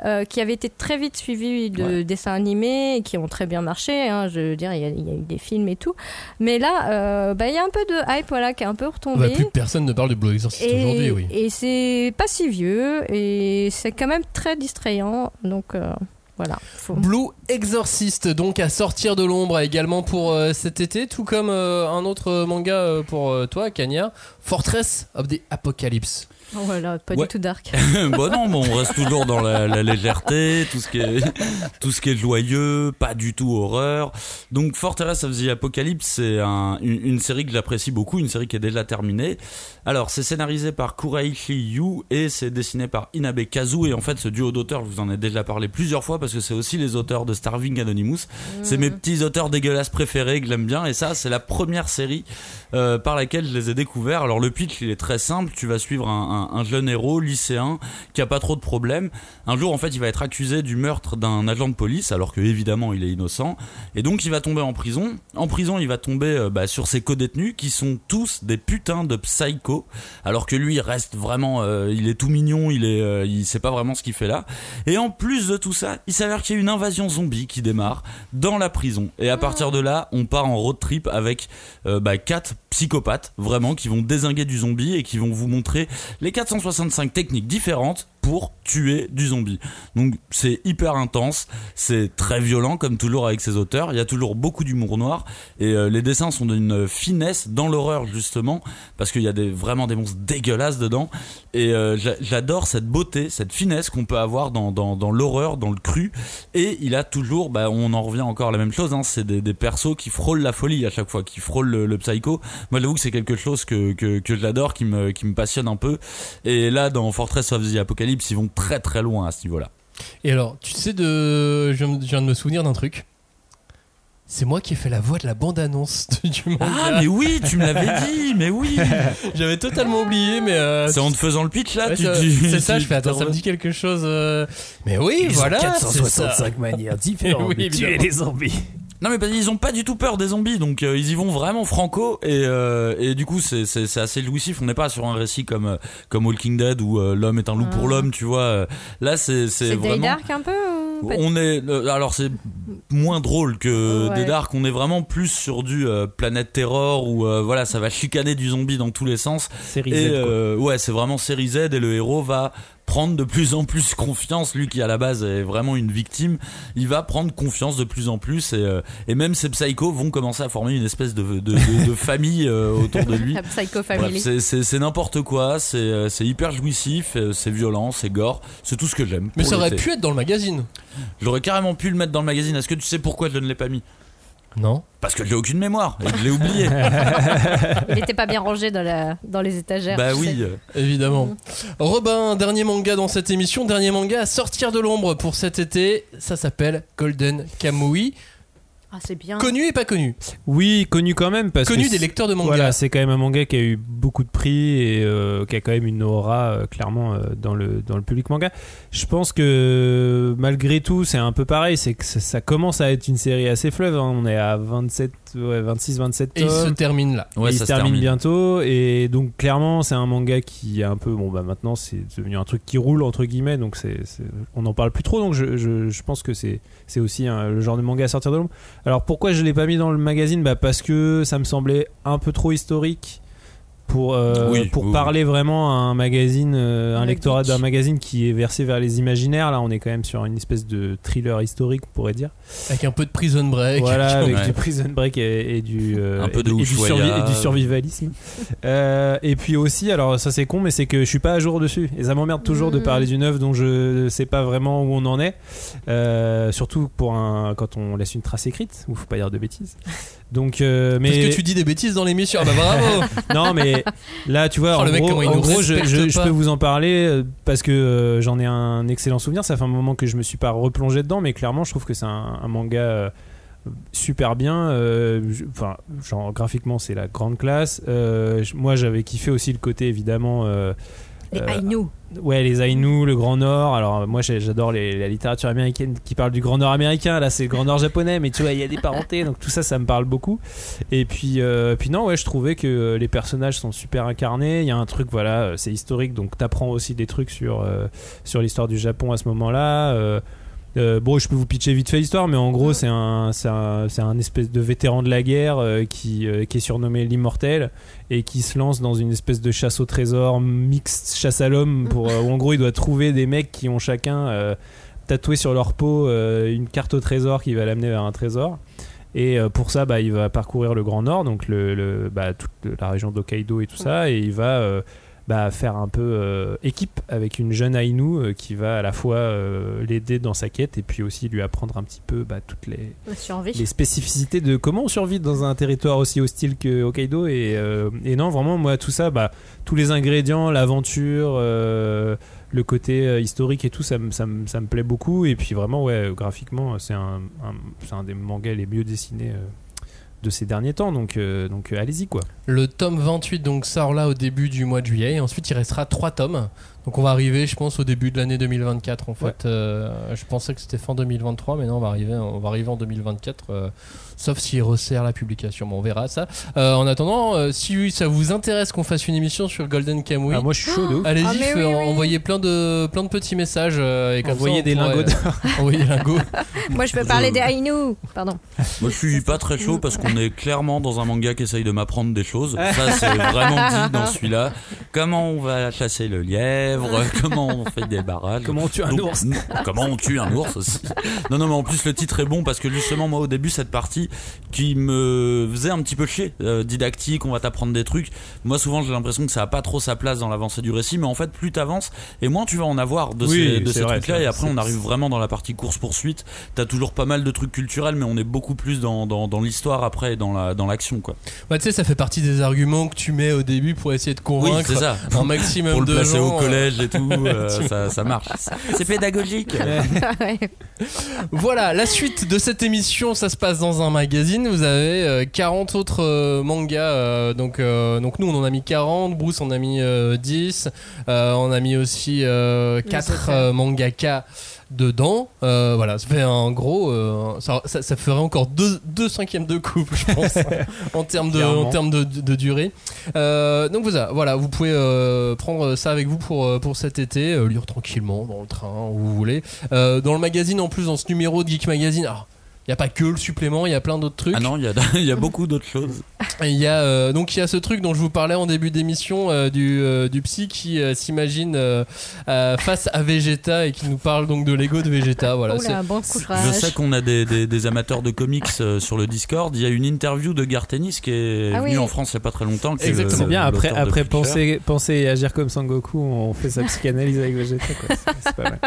Euh, qui avait été très vite suivi de Ouais. dessins animés et qui ont très bien marché. hein, je veux dire, il y, a, il y a eu des films et tout. Mais là, euh, bah, il y a un peu de hype voilà, qui est un peu Bah, retombé. plus personne ne parle du Blue Exorcist aujourd'hui, oui. et c'est pas si vieux et c'est quand même très distrayant. Donc euh, voilà. Faut... Blue Exorcist, donc à sortir de l'ombre également pour euh, cet été, tout comme euh, un autre manga euh, pour toi, Kanya, Fortress of the Apocalypse. Oh, Voilà, pas Ouais. du tout dark. bon non, bon, on reste toujours dans la, la légèreté, tout ce qui est tout ce qui est joyeux, pas du tout horreur. Donc Fortress of the Apocalypse, c'est un- une, une série que j'apprécie beaucoup, une série qui est déjà terminée. Alors c'est scénarisé par Kuraishi Yu et c'est dessiné par Inabe Kazu et en fait ce duo d'auteurs, je vous en ai déjà parlé plusieurs fois parce que c'est aussi les auteurs de Starving Anonymous. C'est mes petits auteurs dégueulasses préférés que j'aime bien et ça c'est la première série euh, par laquelle je les ai découverts. Alors le pitch il est très simple, tu vas suivre un, un- un jeune héros lycéen qui a pas trop de problèmes. Un jour en fait il va être accusé du meurtre d'un agent de police alors que évidemment il est innocent et donc il va tomber en prison. En prison il va tomber euh, bah, sur ses co-détenus qui sont tous des putains de psychos alors que lui reste vraiment euh, il est tout mignon, il est euh, sait pas vraiment ce qu'il fait là. Et en plus de tout ça, il s'avère qu'il y a une invasion zombie qui démarre dans la prison. Et à partir de là, on part en road trip avec bah, quatre psychopathes vraiment qui vont désinguer du zombie et qui vont vous montrer les 465 techniques différentes pour tuer du zombie. Donc c'est hyper intense, c'est très violent comme toujours avec ces auteurs, il y a toujours beaucoup d'humour noir. Et euh, les dessins sont d'une finesse dans l'horreur justement parce qu'il y a vraiment des monstres dégueulasses dedans. Et euh, j'a- j'adore cette beauté, cette finesse qu'on peut avoir dans, dans, l'horreur, dans le cru. Et il a toujours, bah, on en revient encore à la même chose, hein, c'est des, persos qui frôlent la folie à chaque fois, qui frôlent le, le psycho. Moi j'avoue que c'est quelque chose que, que, que j'adore, qui me, qui me passionne un peu. Et là dans Fortress of the Apocalypse ils vont très très loin à ce niveau-là. Et alors, tu sais de. Je viens de me souvenir d'un truc. C'est moi qui ai fait la voix de la bande-annonce de- du manga. Ah mais oui, tu me l'avais dit, mais oui. J'avais totalement oublié, mais. euh, C'est en te faisant le pitch là, ouais, tu, c'est ça, tu- je fais attends, ça me dit quelque chose. euh, Mais oui, voilà. c'est ça. manières Oui, évidemment. les zombies. Non mais parce qu'ils ont pas du tout peur des zombies, donc euh, ils y vont vraiment franco et, euh, et du coup c'est c'est c'est assez jouissif. On n'est pas sur un récit comme euh, comme Walking Dead où euh, l'homme est un loup pour Ah. l'homme, tu vois. Euh, Là c'est c'est C'est vraiment. Day Dark un peu ou On est euh, alors c'est moins drôle que Ouais. des Dark. On est vraiment plus sur du euh, planète terror où euh, voilà ça va chicaner du zombie dans tous les sens. Série Et Z, euh, ouais, c'est vraiment série Z et le héros va prendre de plus en plus confiance. Lui qui à la base est vraiment une victime, il va prendre confiance de plus en plus et, euh, et même ces psychos vont commencer à former une espèce de, de, de- de famille euh, autour de lui. La Psycho Family. c'est- n'importe quoi, c'est euh, c'est hyper jouissif, c'est violent, c'est gore, c'est tout ce que j'aime. Mais ça aurait pu être dans le magazine. J'aurais carrément pu le mettre dans le magazine. Est-ce que tu sais pourquoi je ne l'ai pas mis? Non. Parce que j'ai aucune mémoire je l'ai oublié. Il n'était pas bien rangé dans, la, dans les étagères. bah sais. oui. Évidemment. Robin, dernier manga dans cette émission, dernier manga à sortir de l'ombre pour cet été. Ça s'appelle Golden Kamui. Ah, c'est bien. Connu et pas connu. Oui, connu quand même parce Connu que des lecteurs de manga. Voilà, c'est quand même un manga qui a eu beaucoup de prix et euh, qui a quand même une aura euh, clairement euh, dans le dans le public manga. Je pense que malgré tout, c'est un peu pareil, c'est que ça, ça commence à être une série assez fleuve. hein. On est à 27, ouais, 26, 27 Et il se tomes. termine là. Ouais, Et il ça se se termine, termine. bientôt et donc clairement c'est un manga qui est un peu bon bah maintenant c'est devenu un truc qui roule entre guillemets donc c'est on n'en parle plus trop donc je, je, je pense que c'est c'est aussi le genre de manga à sortir de l'ombre alors pourquoi je l'ai pas mis dans le magazine? Bah parce que ça me semblait un peu trop historique pour euh, Oui, pour oui, parler vraiment à un magazine euh, un Le lectorat d'un magazine qui est versé vers les imaginaires là on est quand même sur une espèce de thriller historique on pourrait dire Avec un peu de prison break. voilà, avec Ouais. du prison break et, et du euh, Un peu et de et du, et du survivalisme. Euh, et puis aussi, alors ça c'est con, mais c'est que je suis pas à jour dessus et ça m'emmerde toujours de Mhm. parler d'une œuvre dont je sais pas vraiment où on en est. Euh, surtout pour un quand on laisse une trace écrite, où faut pas dire de bêtises. Donc, euh, mais Parce que tu dis des bêtises dans l'émission. Ah bah bravo. non, mais là, tu vois, Oh, en le mec, gros, en je, peux vous en parler euh, parce que euh, j'en ai un excellent souvenir. Ça fait un moment que je me suis pas replongé dedans, mais clairement, je trouve que c'est un, un manga euh, super bien. Enfin, genre graphiquement, c'est la grande classe. Moi, j'avais kiffé aussi le côté évidemment. Les euh, Ainu. Ouais, les Ainu, le Grand Nord. Alors, euh, moi, j'adore la littérature américaine qui parle du Grand Nord américain. Là, c'est le Grand Nord japonais, mais tu vois, il y a des parentés, donc tout ça, ça me parle beaucoup. Et puis, euh, puis non, ouais, je trouvais que les personnages sont super incarnés. Il y a un truc, voilà, c'est historique, donc t'apprends aussi des trucs sur, euh, sur l'histoire du Japon à ce moment-là. Euh, euh, bon, je peux vous pitcher vite fait l'histoire, mais en gros, c'est un, c'est un, un espèce de vétéran de la guerre euh, qui, euh, qui est surnommé l'immortel et qui se lance dans une espèce de chasse au trésor mixte chasse à l'homme pour où en gros il doit trouver des mecs qui ont chacun tatoué sur leur peau une carte au trésor qui va l'amener vers un trésor. Et pour ça, bah, il va parcourir le Grand Nord, donc le, le- bah, toute la région d'Hokkaido et tout ça, et il va bah, faire un peu euh, équipe avec une jeune Ainu euh, qui va à la fois euh, l'aider dans sa quête et puis aussi lui apprendre un petit peu bah, toutes les, les spécificités de comment on survit dans un territoire aussi hostile que Hokkaido. Et, et non vraiment moi tout ça bah, tous les ingrédients l'aventure le côté historique et tout ça, me- ça, plaît beaucoup. Et puis vraiment ouais graphiquement c'est un, un- des mangas les mieux dessinés de ces derniers temps donc, euh, donc euh, allez-y quoi Le tome 28 donc sort là au début du mois de juillet et ensuite il restera 3 tomes. Donc on va arriver je pense au début de l'année 2024 en fait. Ouais. Euh, je pensais que c'était fin 2023 mais non on va arriver, on va arriver en 2024 euh, sauf s'il resserre la publication. Bon on verra ça. Euh, en attendant euh, si ça vous intéresse qu'on fasse une émission sur Golden Kamuy, Ah, moi je suis chaud de ouf allez-y Ah, oui, oui. envoyez plein de, plein de petits messages euh, et comme Envoyez ça, des pourrait- lingots envoyez des lingots. Moi, je peux parler des Ainu. Pardon. Moi, je suis pas très chaud parce qu'on est clairement dans un manga qui essaye de m'apprendre des choses. Ça, c'est vraiment dit dans celui-là. Comment on va chasser le lièvre? Comment on fait des barrages? Comment on tue un Donc, ours? Comment on tue un ours aussi? Non, non, mais en plus le titre est bon parce que justement moi au début cette partie qui me faisait un petit peu chier, euh, didactique, on va t'apprendre des trucs. Moi souvent j'ai l'impression que ça a pas trop sa place dans l'avancée du récit, mais en fait plus t'avances et moins tu vas en avoir de Oui, ces, de ces trucs-là. Et après on arrive vraiment dans la partie course poursuite. T'as toujours pas mal de trucs culturels, mais on est beaucoup plus dans, dans, dans l'histoire après et dans la dans l'action quoi. Bah, tu sais ça fait partie des arguments que tu mets au début pour essayer de convaincre ça. un maximum Pour le placer gens, au euh, collège et tout, euh, ça, ça marche. C'est pédagogique. Voilà, la suite de cette émission, ça se passe dans un magazine. Vous avez euh, 40 autres euh, mangas. euh, donc, euh, donc nous, on en a mis 40. Bruce en a mis euh, 10. Euh, on a mis aussi euh, 4 auteurs. euh, mangaka dedans. Euh, voilà, ça fait un gros. euh, ça, ça- ça ferait encore deux, deux cinquièmes de coupe, je pense, en termes de, en termes de, de- de durée. Euh, donc voilà, voilà, vous pouvez prendre ça avec vous pour, pour cet été, lire tranquillement dans le train où vous voulez. Dans le magazine, en plus, dans ce numéro de Geek Magazine, alors, il n'y a pas que le supplément, il y a plein d'autres trucs. Ah non, il y y a beaucoup d'autres choses. Et Il y a euh, donc il y a ce truc dont je vous parlais en début d'émission euh, du, euh, du psy qui euh, s'imagine euh, euh, face à Vegeta et qui nous parle donc de Lego de Vegeta. Voilà, c'est- là, bon Je sais qu'on a des, des- des amateurs de comics euh, sur le Discord. Il y a une interview de Gartenis qui est Ah venu oui. en France il n'y a pas très longtemps. qui est Exactement. C'est bien, après, après penser, penser et agir comme Sangoku, on fait sa psychanalyse avec Vegeta. quoi. C'est- C'est pas mal.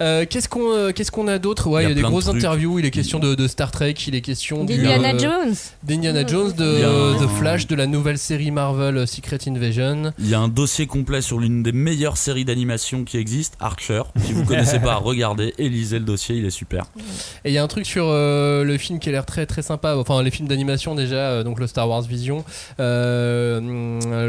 Euh, qu'est-ce qu'on euh, qu'est-ce qu'on a d'autre? Ouais, il y a, des grosses interviews. Il est question de, de Star Trek, il est question du, D'Indiana euh, Jones. d'Indiana Jones, de The Flash, de la nouvelle série Marvel Secret Invasion. Il y a un dossier complet sur l'une des meilleures séries d'animation qui existe, Archer. Si vous connaissez pas, regardez et lisez le dossier, il est super. Et il y a un truc sur euh, le film qui a l'air très très sympa. Enfin, les films d'animation déjà, euh, donc le Star Wars Vision, euh,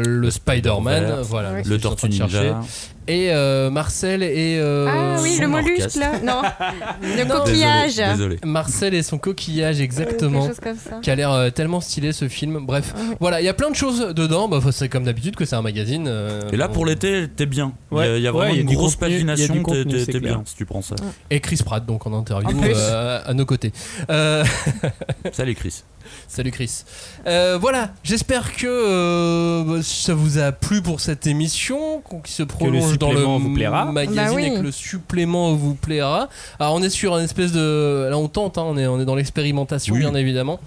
le Spider-Man, voilà. Le Tortue. Ninja. Et euh, Marcel et euh, Ah oui, son le mollusque là. Non. Le Non. coquillage. Désolé, désolé. Marcel et son coquillage Euh, exactement. Quelque chose comme ça. Qui a l'air euh, tellement stylé ce film. Bref, voilà, il y a plein de choses dedans. Bah, c'est comme d'habitude que c'est un magazine. euh, Et là, pour l'été, t'es bien. Il y a- Ouais. il y a Ouais, vraiment il y a une grosse contenu, pagination, t'es- bien si tu prends ça. Et Chris Pratt donc en interview En euh, à nos côtés. Euh, Salut Chris. Salut Chris. Euh, voilà, j'espère que euh, ça vous a plu pour cette émission, qui se prolonge dans le supplément vous plaira. magazine Bah oui. et que le supplément vous plaira. Alors on est sur un espèce de, là on tente, hein, on est on est dans l'expérimentation Oui. bien évidemment.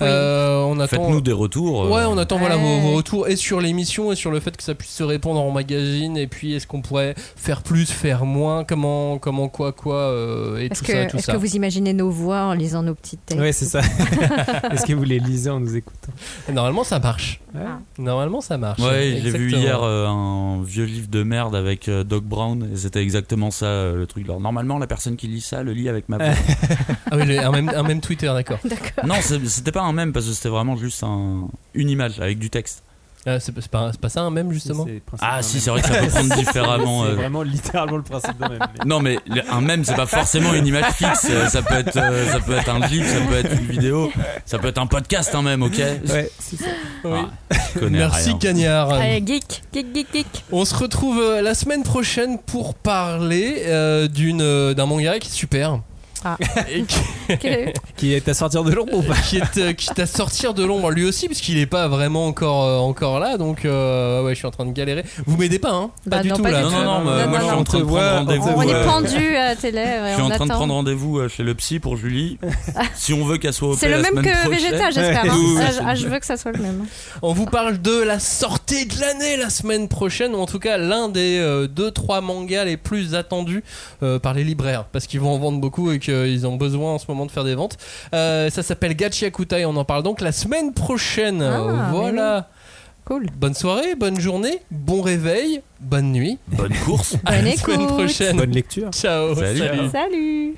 Oui. Euh, on attend. Faites-nous des retours. euh, Ouais, on attend voilà, vos, retours et sur l'émission et sur le fait que ça puisse se répondre en magazine et puis est-ce qu'on pourrait faire plus, faire moins, comment, comment quoi, quoi euh, et Est-ce tout que, ça, tout est-ce ça. que vous imaginez nos voix en lisant nos petites têtes Ouais, c'est ça. Que vous les lisez en nous écoutant Normalement ça marche. Ouais. Normalement ça marche. Ouais, j'ai vu hier euh, un vieux livre de merde avec euh, Doc Brown et c'était exactement ça euh, le truc. Alors, normalement, la personne qui lit ça le lit avec ma voix. Ah oui, le- un même, un même Twitter, d'accord. Non, c'était pas un même parce que c'était vraiment juste un, une image avec du texte. Ah, c'est pas- c'est pas, c'est pas ça un même justement C'est le principe Ah si, mème. c'est vrai que ça peut prendre différemment. C'est euh, vraiment littéralement le principe d'un même. mais- Non mais le- un mème c'est pas forcément une image fixe, euh, ça peut être euh, ça peut être un GIF, ça peut être une vidéo, ça peut être un podcast un même, OK? Ouais, c'est ça. Oui. Ah, je connais Merci rien. Cagnard. Allez, geek, geek, geek, geek. On se retrouve euh, la semaine prochaine pour parler euh, d'une euh, d'un manga qui est super. Ah. qui, Que- Qui est à sortir de l'ombre ou pas? Qui est euh, qui est à sortir de l'ombre lui aussi puisqu'il est pas vraiment encore euh, encore là donc euh, ouais je suis en train de galérer vous m'aidez pas hein? Pas Bah du non, tout pas là du Non, tout. non, non, Non, moi non, je suis en train de prendre rendez-vous. On est pendu à la télé. ouais, Je suis en train de prendre rendez-vous chez le psy pour Julie. si on veut qu'elle soit opérée C'est le la même semaine que prochaine. Vegeta, j'espère. Hein. Ah, je- ah, veux que ça soit le même. On vous parle de la sortie de l'année la semaine prochaine, ou en tout cas l'un des 2-3 mangas les plus attendus par les libraires, parce qu'ils vont en vendre beaucoup et qu'ils ont besoin en ce moment de faire des ventes. Euh, ça s'appelle Gachiakuta et on en parle donc la semaine prochaine. Ah, voilà. Cool. Bonne soirée, bonne journée, bon réveil, bonne nuit. Bonne course. À Bonne la semaine écoute. prochaine. Bonne lecture. Ciao. Salut. salut. Salut